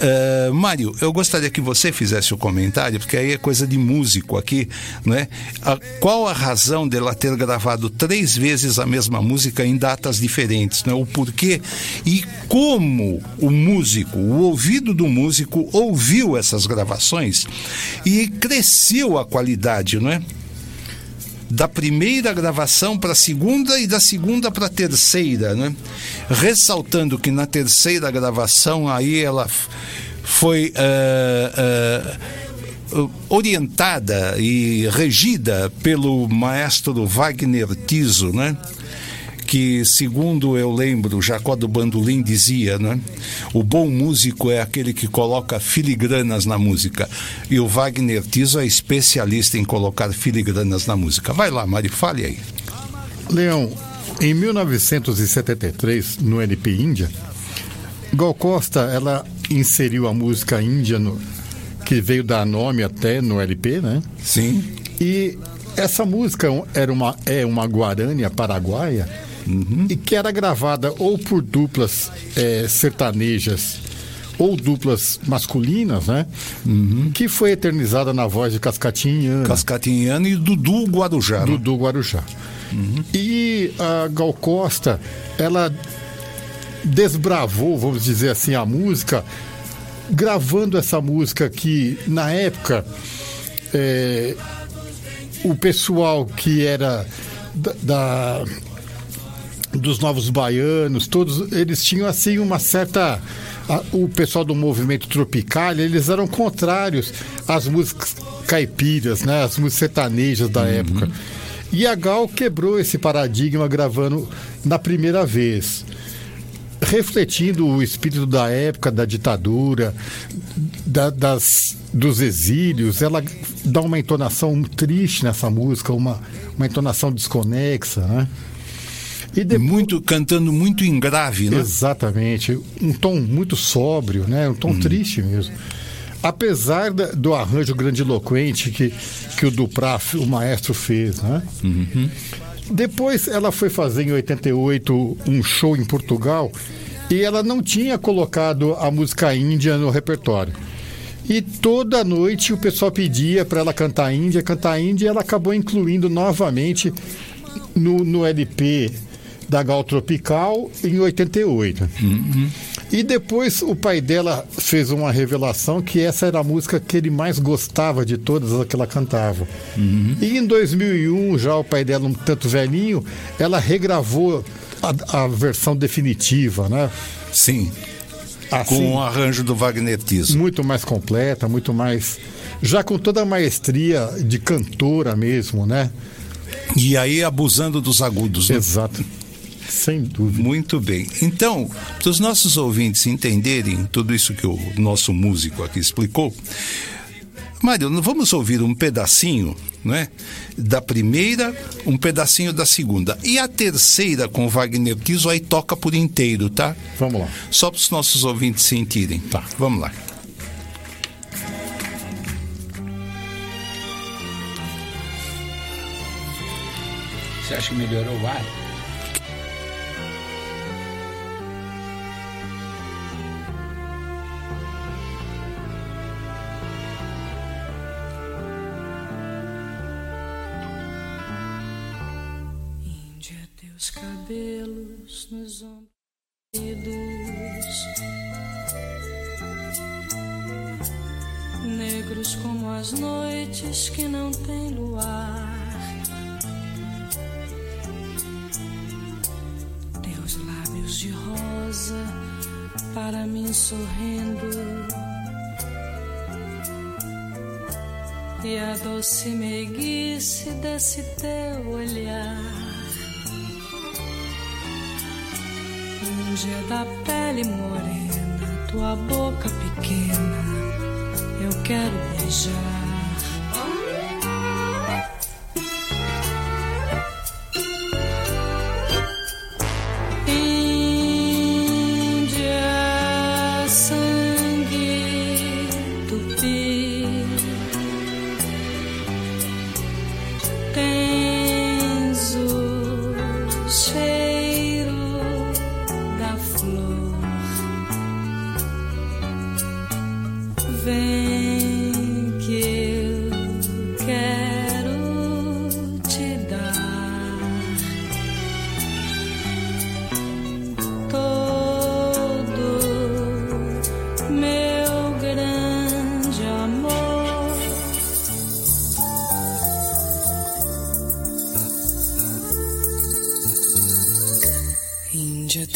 Uh, Mário, eu gostaria que você fizesse o comentário, porque aí é coisa de músico aqui, né? A, qual a razão dela ter gravado três vezes a mesma música em datas diferentes, né? O porquê e como o músico, o ouvido do músico ouviu essas gravações e cresceu a qualidade, não é? Da primeira gravação para a segunda e da segunda para a terceira, né? Ressaltando que na terceira gravação aí ela foi ah, ah, orientada e regida pelo maestro Wagner Tiso, né? Que, segundo eu lembro, Jacó do Bandolim dizia, né? O bom músico é aquele que coloca filigranas na música. E o Wagner Tiso é especialista em colocar filigranas na música. Vai lá, Mari, fale aí. Leão, em 1973, no LP Índia, Gal Costa ela inseriu a música índia no, que veio dar nome até no LP, né? Sim. E essa música era uma, é uma guarânia paraguaia e que era gravada ou por duplas eh, sertanejas ou duplas masculinas, né? Que foi eternizada na voz de Cascatinhana. Cascatinhana e Dudu Guarujá. né? Dudu Guarujá. E a Gal Costa, ela desbravou, vamos dizer assim, a música, gravando essa música que, na época, é, o pessoal que era da, da- dos novos baianos, todos eles tinham assim uma certa a- o pessoal do movimento tropical, eles eram contrários às músicas caipiras, né? As músicas sertanejas da época. E a Gal quebrou esse paradigma gravando na primeira vez. Refletindo o espírito da época, da ditadura, da- das, dos exílios, ela dá uma entonação triste nessa música, uma, uma entonação desconexa, né? E depois... Muito cantando muito em grave, né? Exatamente. Um tom muito sóbrio, né? Um tom triste mesmo. Apesar da- do arranjo grandiloquente que, que o Duprá, o maestro, fez, né? Depois ela foi fazer em 88 um show em Portugal e ela não tinha colocado a música índia no repertório. E toda noite o pessoal pedia para ela cantar índia, cantar índia, e ela acabou incluindo novamente no, no LP da Gal Tropical em 88. E depois o pai dela fez uma revelação que essa era a música que ele mais gostava de todas as que ela cantava. E em 2001, já o pai dela um tanto velhinho, ela regravou a, a versão definitiva, né? Sim. Assim, Com o arranjo do Wagner Tiso. muito mais completa, muito mais já com toda a maestria de cantora mesmo, né? E aí abusando dos agudos. Né? Exato. Sem dúvida. Muito bem. Então, para os nossos ouvintes entenderem tudo isso que o nosso músico aqui explicou, Mário, vamos ouvir um pedacinho, né? Da primeira, um pedacinho da segunda. E a terceira com o Wagner Tiso aí toca por inteiro, tá? Vamos lá. Só para os nossos ouvintes sentirem. Tá. Vamos lá. Você acha que melhorou o ar?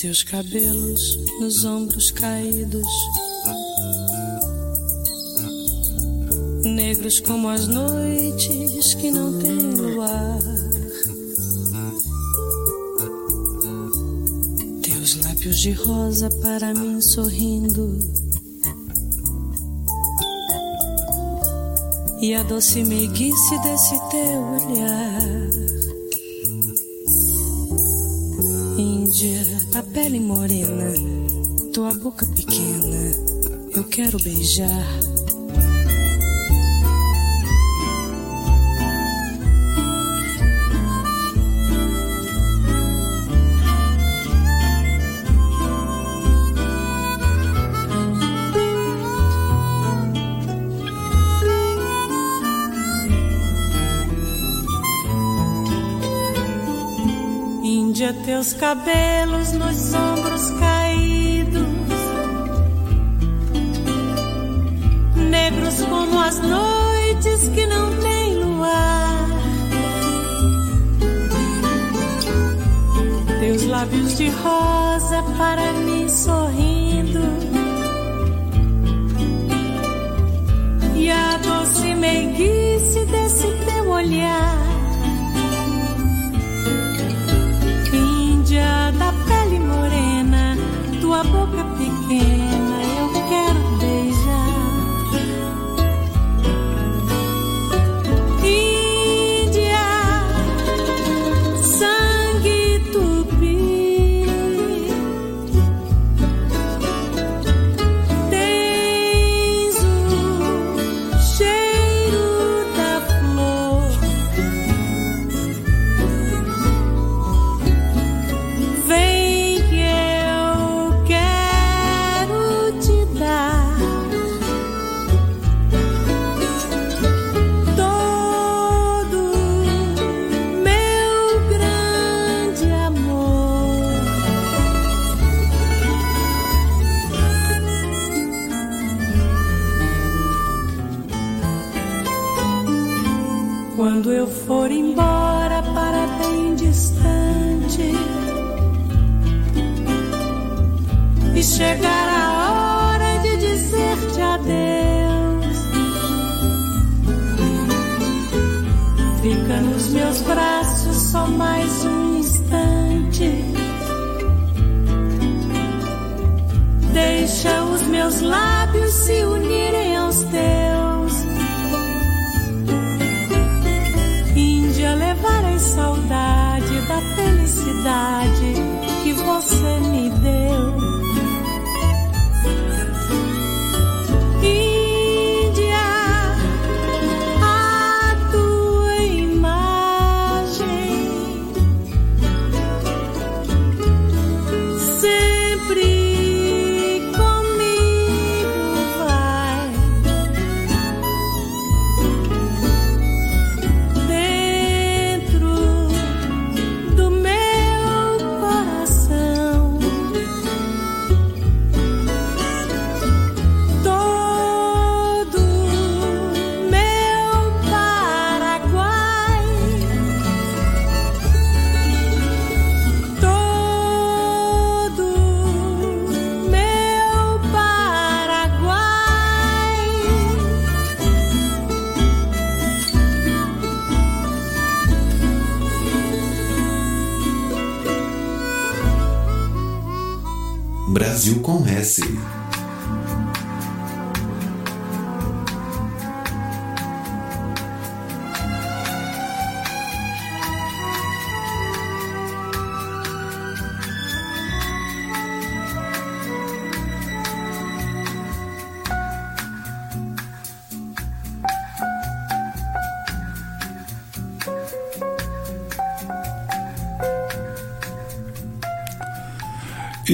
Teus cabelos nos ombros caídos, negros como as noites que não têm luar. Teus lábios de rosa para mim sorrindo. E a doce meiguice desse teu olhar. Índia, a pele morena, tua boca pequena, eu quero beijar. Seus cabelos nos ombros caídos, negros como as noites que não tem luar. Teus lábios de rosa para mim sorrindo. E a doce meiguice desse teu olhar. again.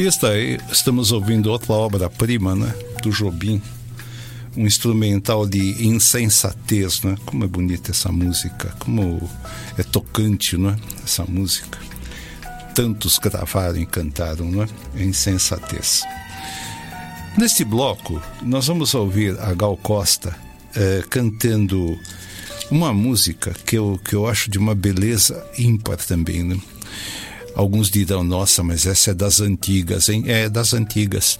E está aí, estamos ouvindo outra obra-prima, né? Do Jobim. Um instrumental de insensatez, né? Como é bonita essa música, como é tocante, não é? Essa música. Tantos gravaram e cantaram, não é? Insensatez. Neste bloco, nós vamos ouvir a Gal Costa eh, cantando uma música que eu, que eu acho de uma beleza ímpar também, né? Alguns dirão, nossa, mas essa é das antigas, hein? É das antigas.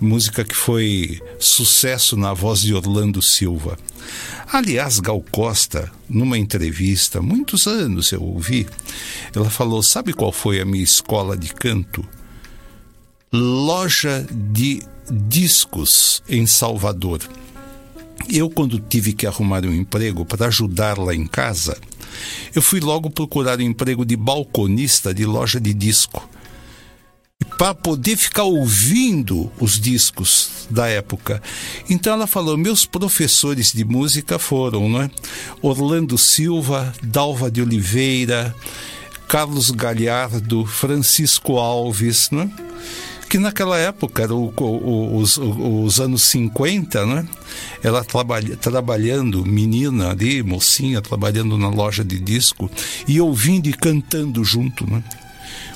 Música que foi sucesso na voz de Orlando Silva. Aliás, Gal Costa, numa entrevista, muitos anos eu ouvi, ela falou: sabe qual foi a minha escola de canto? Loja de discos em Salvador. Eu, quando tive que arrumar um emprego para ajudar lá em casa, eu fui logo procurar um emprego de balconista de loja de disco. Para poder ficar ouvindo os discos da época. Então ela falou: meus professores de música foram, não é? Orlando Silva, Dalva de Oliveira, Carlos Galhardo, Francisco Alves? Que naquela época, era o, o, os, os, anos 50, né? Ela trabalha, trabalhando, menina ali, mocinha, trabalhando na loja de disco e ouvindo e cantando junto, né?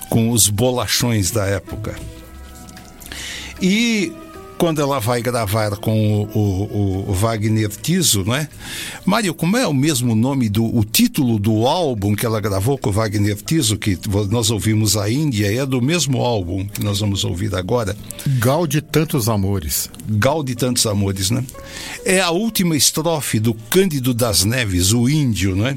Com os bolachões da época. E quando ela vai gravar com o, o, o, Wagner Tiso, não é? Mário, como é o mesmo nome do o título do álbum que ela gravou com o Wagner Tiso, que nós ouvimos a Índia, é do mesmo álbum que nós vamos ouvir agora? Gal de Tantos Amores. Gal de Tantos Amores, né? É a última estrofe do Cândido das Neves, o índio, não é?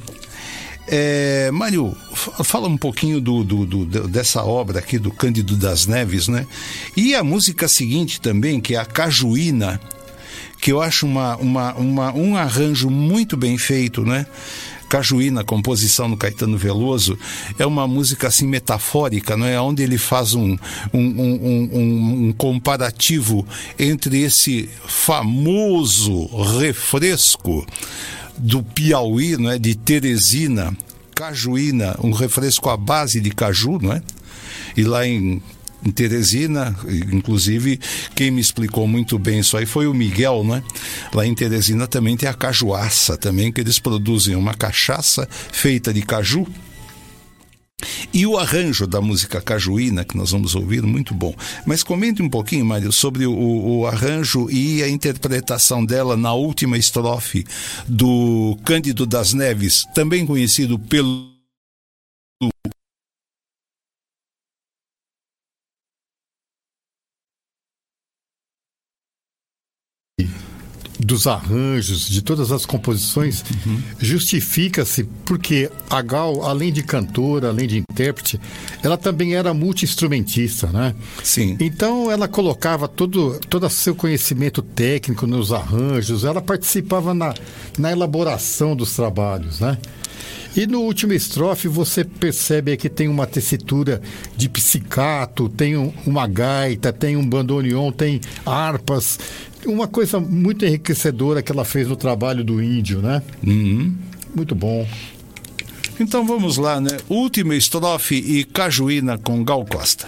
É, Mário, fala um pouquinho do, do, do, dessa obra aqui do Cândido das Neves, né? E a música seguinte também, que é a Cajuína, que eu acho uma, uma, uma, um arranjo muito bem feito, né? Cajuína, composição do Caetano Veloso, é uma música assim metafórica, não é? Onde ele faz um, um, um, um, um comparativo entre esse famoso refresco do Piauí, não é? de Teresina, cajuína, um refresco à base de caju, não é? E lá em, em Teresina, inclusive, quem me explicou muito bem isso aí foi o Miguel, né? Lá em Teresina também tem a cajuaça também, que eles produzem uma cachaça feita de caju E o arranjo da música cajuína, que nós vamos ouvir, muito bom. Mas comente um pouquinho, Mário, sobre o, o, arranjo e a interpretação dela na última estrofe do Cândido das Neves, também conhecido pelo dos arranjos, de todas as composições, uhum. justifica-se porque a Gal, além de cantora, além de intérprete, ela também era multi-instrumentista, né? Sim. Então ela colocava todo, todo o seu conhecimento técnico nos arranjos, ela participava na, na elaboração dos trabalhos, né? E no último estrofe você percebe que tem uma tessitura de psicato, tem uma gaita, tem um bandoneon, tem harpas uma coisa muito enriquecedora que ela fez no trabalho do índio, né? Uhum. Muito bom. Então vamos lá, né? Última estrofe e Cajuína com Gal Costa.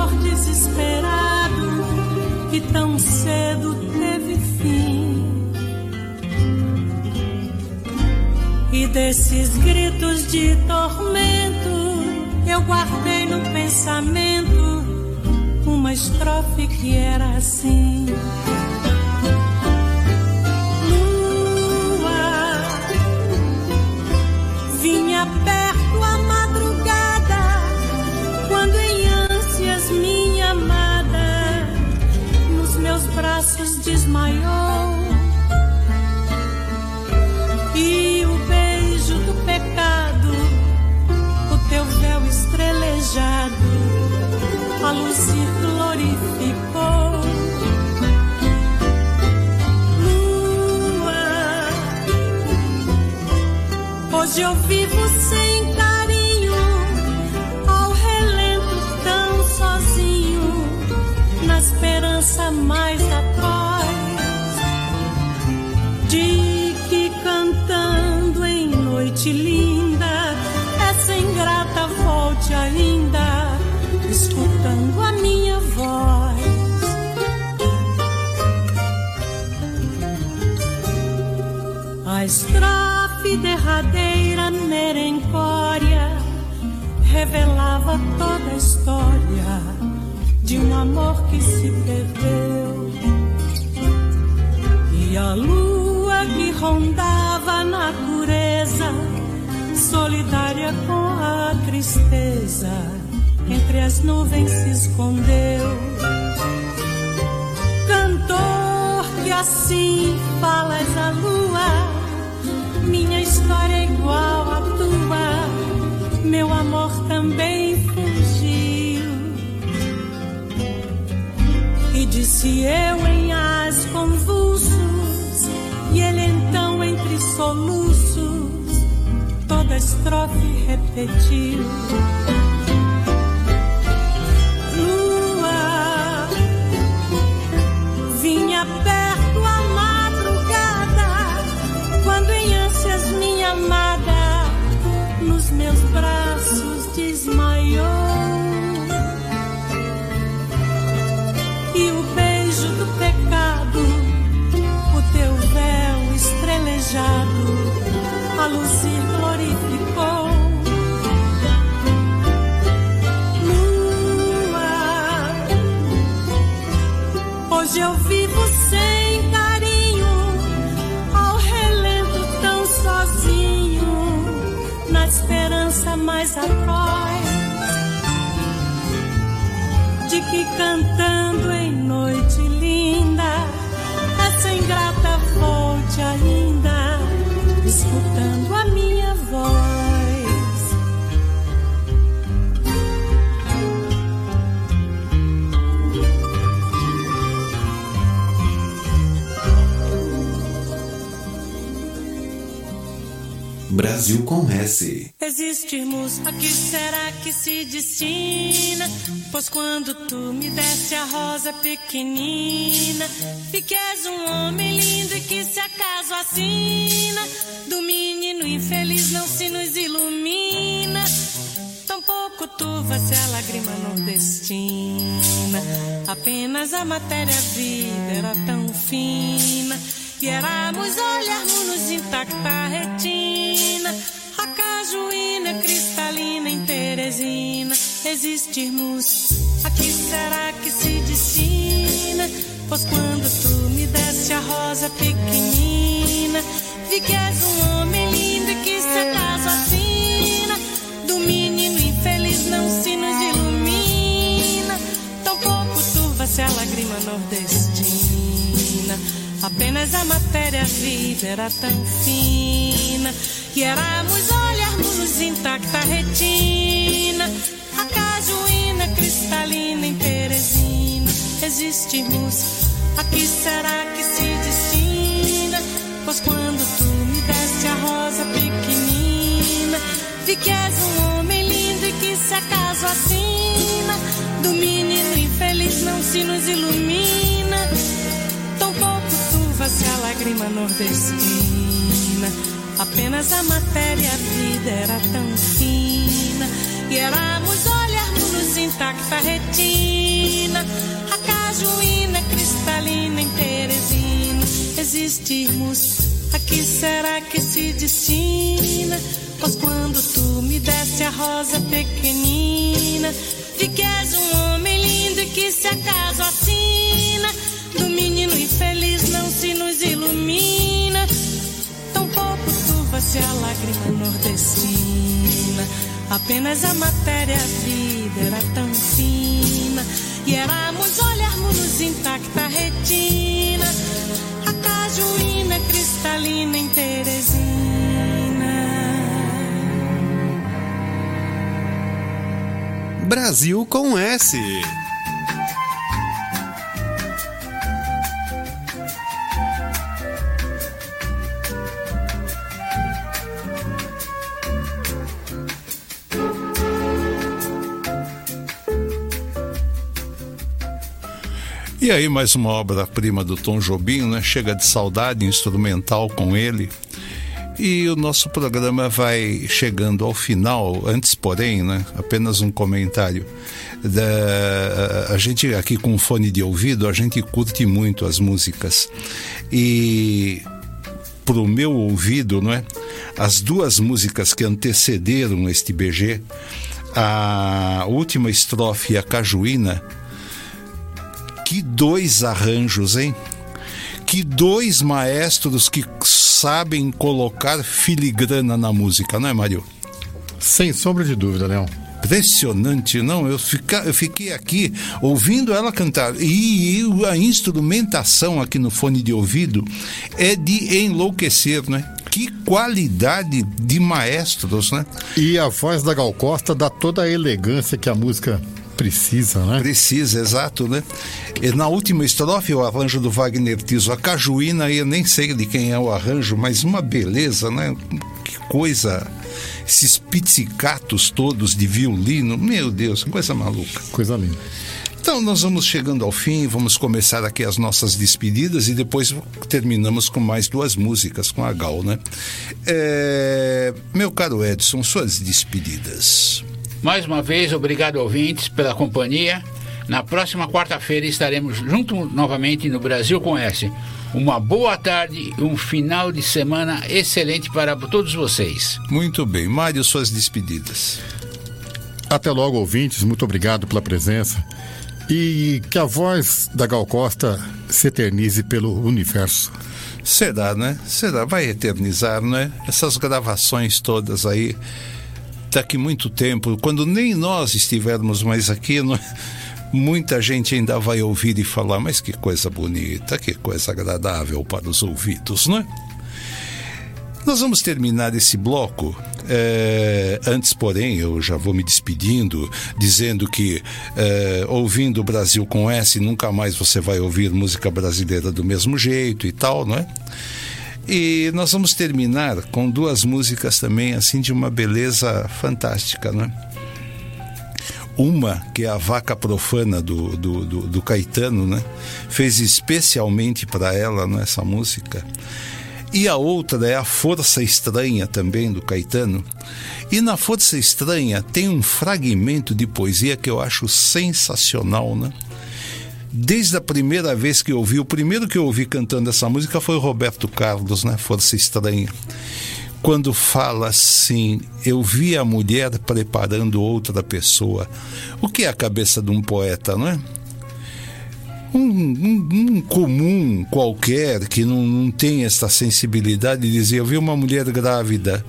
esperado que tão cedo teve fim. E desses gritos de tormento eu guardei no pensamento uma estrofe que era assim. Vivo revelava toda a história de um amor que se perdeu. E a lua que rondava a natureza, solidária com a tristeza, entre as nuvens se escondeu. Cantor que assim falas a lua minha história é igual à tua, meu amor também E disse eu em as convulsos, e ele então entre soluços, toda estrofe repetiu. Que cantando em noite linda essa ingrata volte ainda escutando a minha voz. Brasil com S. Existirmos, a que será que se destina? Pois quando tu me deste a rosa pequenina, vi que és um homem lindo e que se acaso assina, do menino infeliz não se nos ilumina. Tampouco tu ser a lágrima nordestina. Apenas a matéria-vida era tão fina. E éramos olharmos-nos intacta retina, a cajuína cristalina em Teresina, existirmos. A que será que se destina? Pois quando tu me deste a rosa pequenina, vi que és um homem lindo e que se acaso assina, do menino infeliz não se nos ilumina, tampouco turva se a lágrima nordestina. Apenas a matéria viva era tão fina e éramos olharmos intacta retina, a cajuína cristalina em Teresina. Existimos, a que será que se destina? Pois quando tu me deste a rosa pequenina, vi que és um homem lindo e que se acaso assina, do menino infeliz não se nos ilumina. Tampouco se a lágrima nordestina. Apenas a matéria-vida era tão fina. E éramos olharmos intacta retina. A cajuína cristalina em Teresina. Existirmos, a que será que se destina? Pois quando tu me deste a rosa pequenina, vi que és um homem lindo e que se acaso assina do menino infeliz não se nos ilumina. Tampouco turva-se a lágrima nordestina. Apenas a matéria-vida era tão fina. E éramos olharmos intacta retina. A cajuína cristalina em Teresina. Brasil com S. E aí, mais uma obra-prima do Tom Jobim, né? Chega de saudade instrumental com ele. E o nosso programa vai chegando ao final, antes, porém, né? Apenas um comentário. Da, a gente aqui com fone de ouvido, a gente curte muito as músicas. E pro meu ouvido, não é? As duas músicas que antecederam este BG, a última estrofe e a cajuína, que dois arranjos, hein? Que dois maestros que sabem colocar filigrana na música, não é, Mário? Sem sombra de dúvida, Leão. Impressionante, não? Eu, fica, eu fiquei aqui ouvindo ela cantar. E, e a instrumentação aqui no fone de ouvido é de enlouquecer, né? Que qualidade de maestros, né? E a voz da Gal Costa dá toda a elegância que a música precisa, né? Precisa, exato, né? E na última estrofe, o arranjo do Wagner Tiso, a cajuína, eu nem sei de quem é o arranjo, mas uma beleza, né? Que coisa. Esses pizzicatos todos de violino, meu Deus, coisa maluca. Coisa linda. Então, nós vamos chegando ao fim, vamos começar aqui as nossas despedidas e depois terminamos com mais duas músicas com a Gal, né? É... Meu caro Edson, suas despedidas. Mais uma vez, obrigado ouvintes pela companhia. Na próxima quarta-feira estaremos juntos novamente no Brasil com S. Uma boa tarde e um final de semana excelente para todos vocês. Muito bem. Mário, suas despedidas. Até logo, ouvintes. Muito obrigado pela presença. E que a voz da Gal Costa se eternize pelo universo. Será, né? Será. Vai eternizar, né? Essas gravações todas aí daqui muito tempo, quando nem nós estivermos mais aqui, não- muita gente ainda vai ouvir e falar, mas que coisa bonita, que coisa agradável para os ouvidos, não é? Nós vamos terminar esse bloco. é, antes, porém, eu já vou me despedindo, dizendo que é, ouvindo o Brasil com S, nunca mais você vai ouvir música brasileira do mesmo jeito e tal, não é? E nós vamos terminar com duas músicas também, assim, de uma beleza fantástica, não é? Uma, que é a Vaca Profana do, do, do, do Caetano, né? Fez especialmente para ela né, essa música. E a outra é a Força Estranha também do Caetano. E na Força Estranha tem um fragmento de poesia que eu acho sensacional, né? Desde a primeira vez que eu ouvi, o primeiro que eu ouvi cantando essa música foi o Roberto Carlos, né? Força Estranha. Quando fala assim, eu vi a mulher preparando outra pessoa. O que é a cabeça de um poeta, não é? um, um- um comum qualquer que não, não tem essa sensibilidade dizia: Eu vi uma mulher grávida,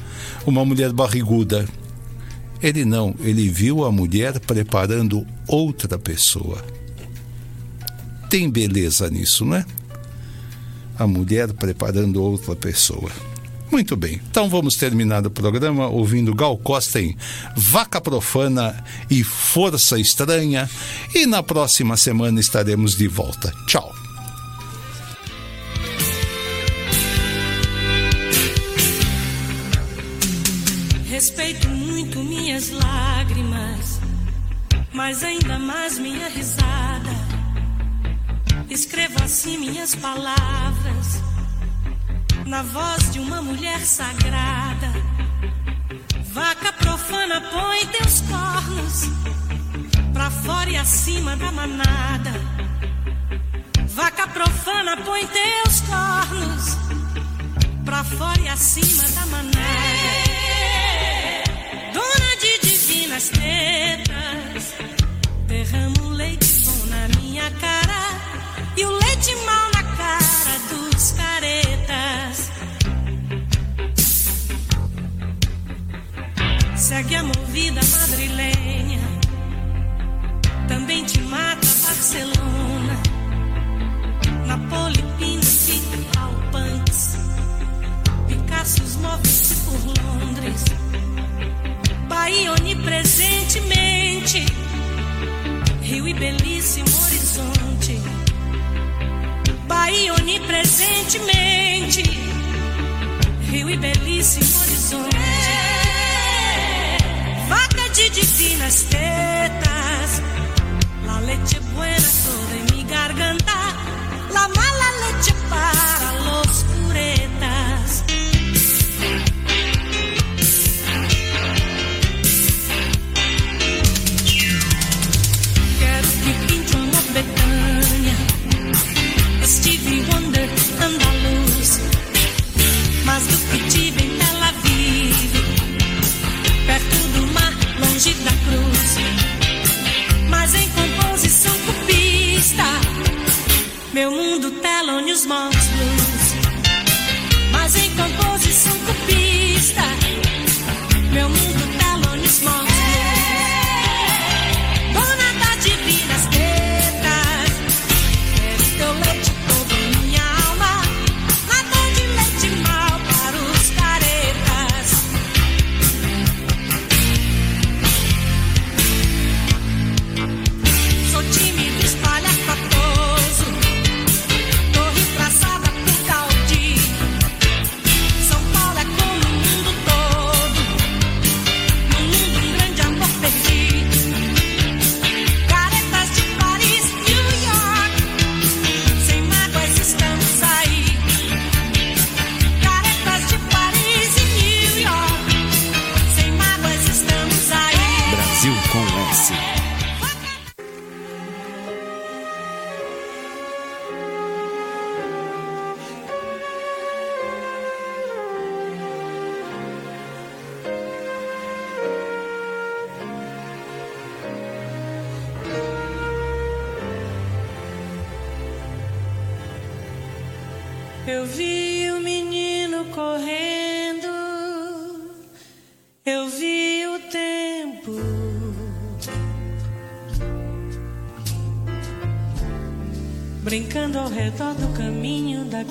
uma mulher barriguda. Ele não, ele viu a mulher preparando outra pessoa. Tem beleza nisso, não é? A mulher preparando outra pessoa. Muito bem, então vamos terminar o programa ouvindo Gal Costa em Vaca Profana e Força Estranha. E na próxima semana estaremos de volta. Tchau. Respeito muito minhas lágrimas, mas ainda mais minha risada. Escrevo assim minhas palavras, na voz de uma mulher sagrada. Vaca profana, põe teus cornos pra fora e acima da manada. Vaca profana, põe teus cornos pra fora e acima da manada. Dona de divinas tetas, derrama o leite bom na minha cara e o leite mal na cara dos caretas. Segue a movida madrilenha, também te mata Barcelona, Napoli, Pinto, Alpantes, Picassos move-se por Londres. Bahia onipresentemente, Rio e belíssimo horizonte. Bahia onipresentemente, Rio e belíssimo horizonte. Vaca de divinas tetas, la leche buena toda en mi garganta, la mala leche para los curetas. Andaluz Mas do que tive em Tel Aviv Perto do mar, longe da cruz. Mas em composição cubista Meu mundo Thelonious Monks Blues. Mas em composição cubista Meu mundo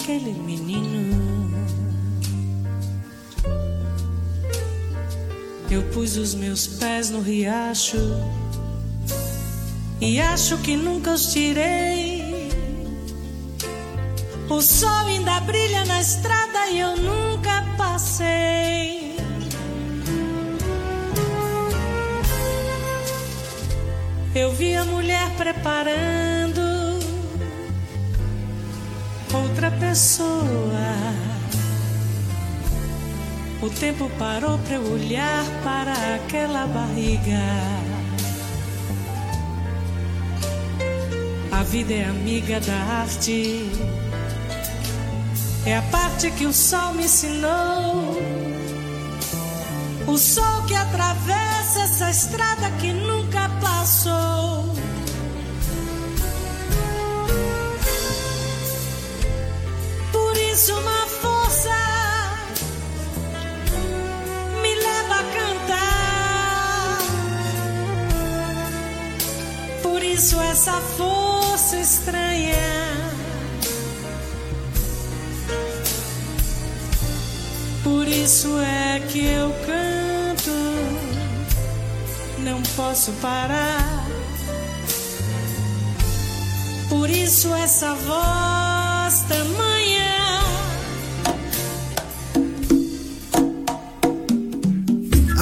daquele menino. Eu pus os meus pés no riacho e acho que nunca os tirei. O sol ainda brilha na estrada e eu nunca passei. Eu vi a mulher preparando pessoa. O tempo parou para eu olhar para aquela barriga. A vida é amiga da arte. É a parte que o sol me ensinou. O sol que atravessa essa estrada que nunca passou. Essa força estranha. Por isso é que eu canto, não posso parar. Por isso essa voz tamanha.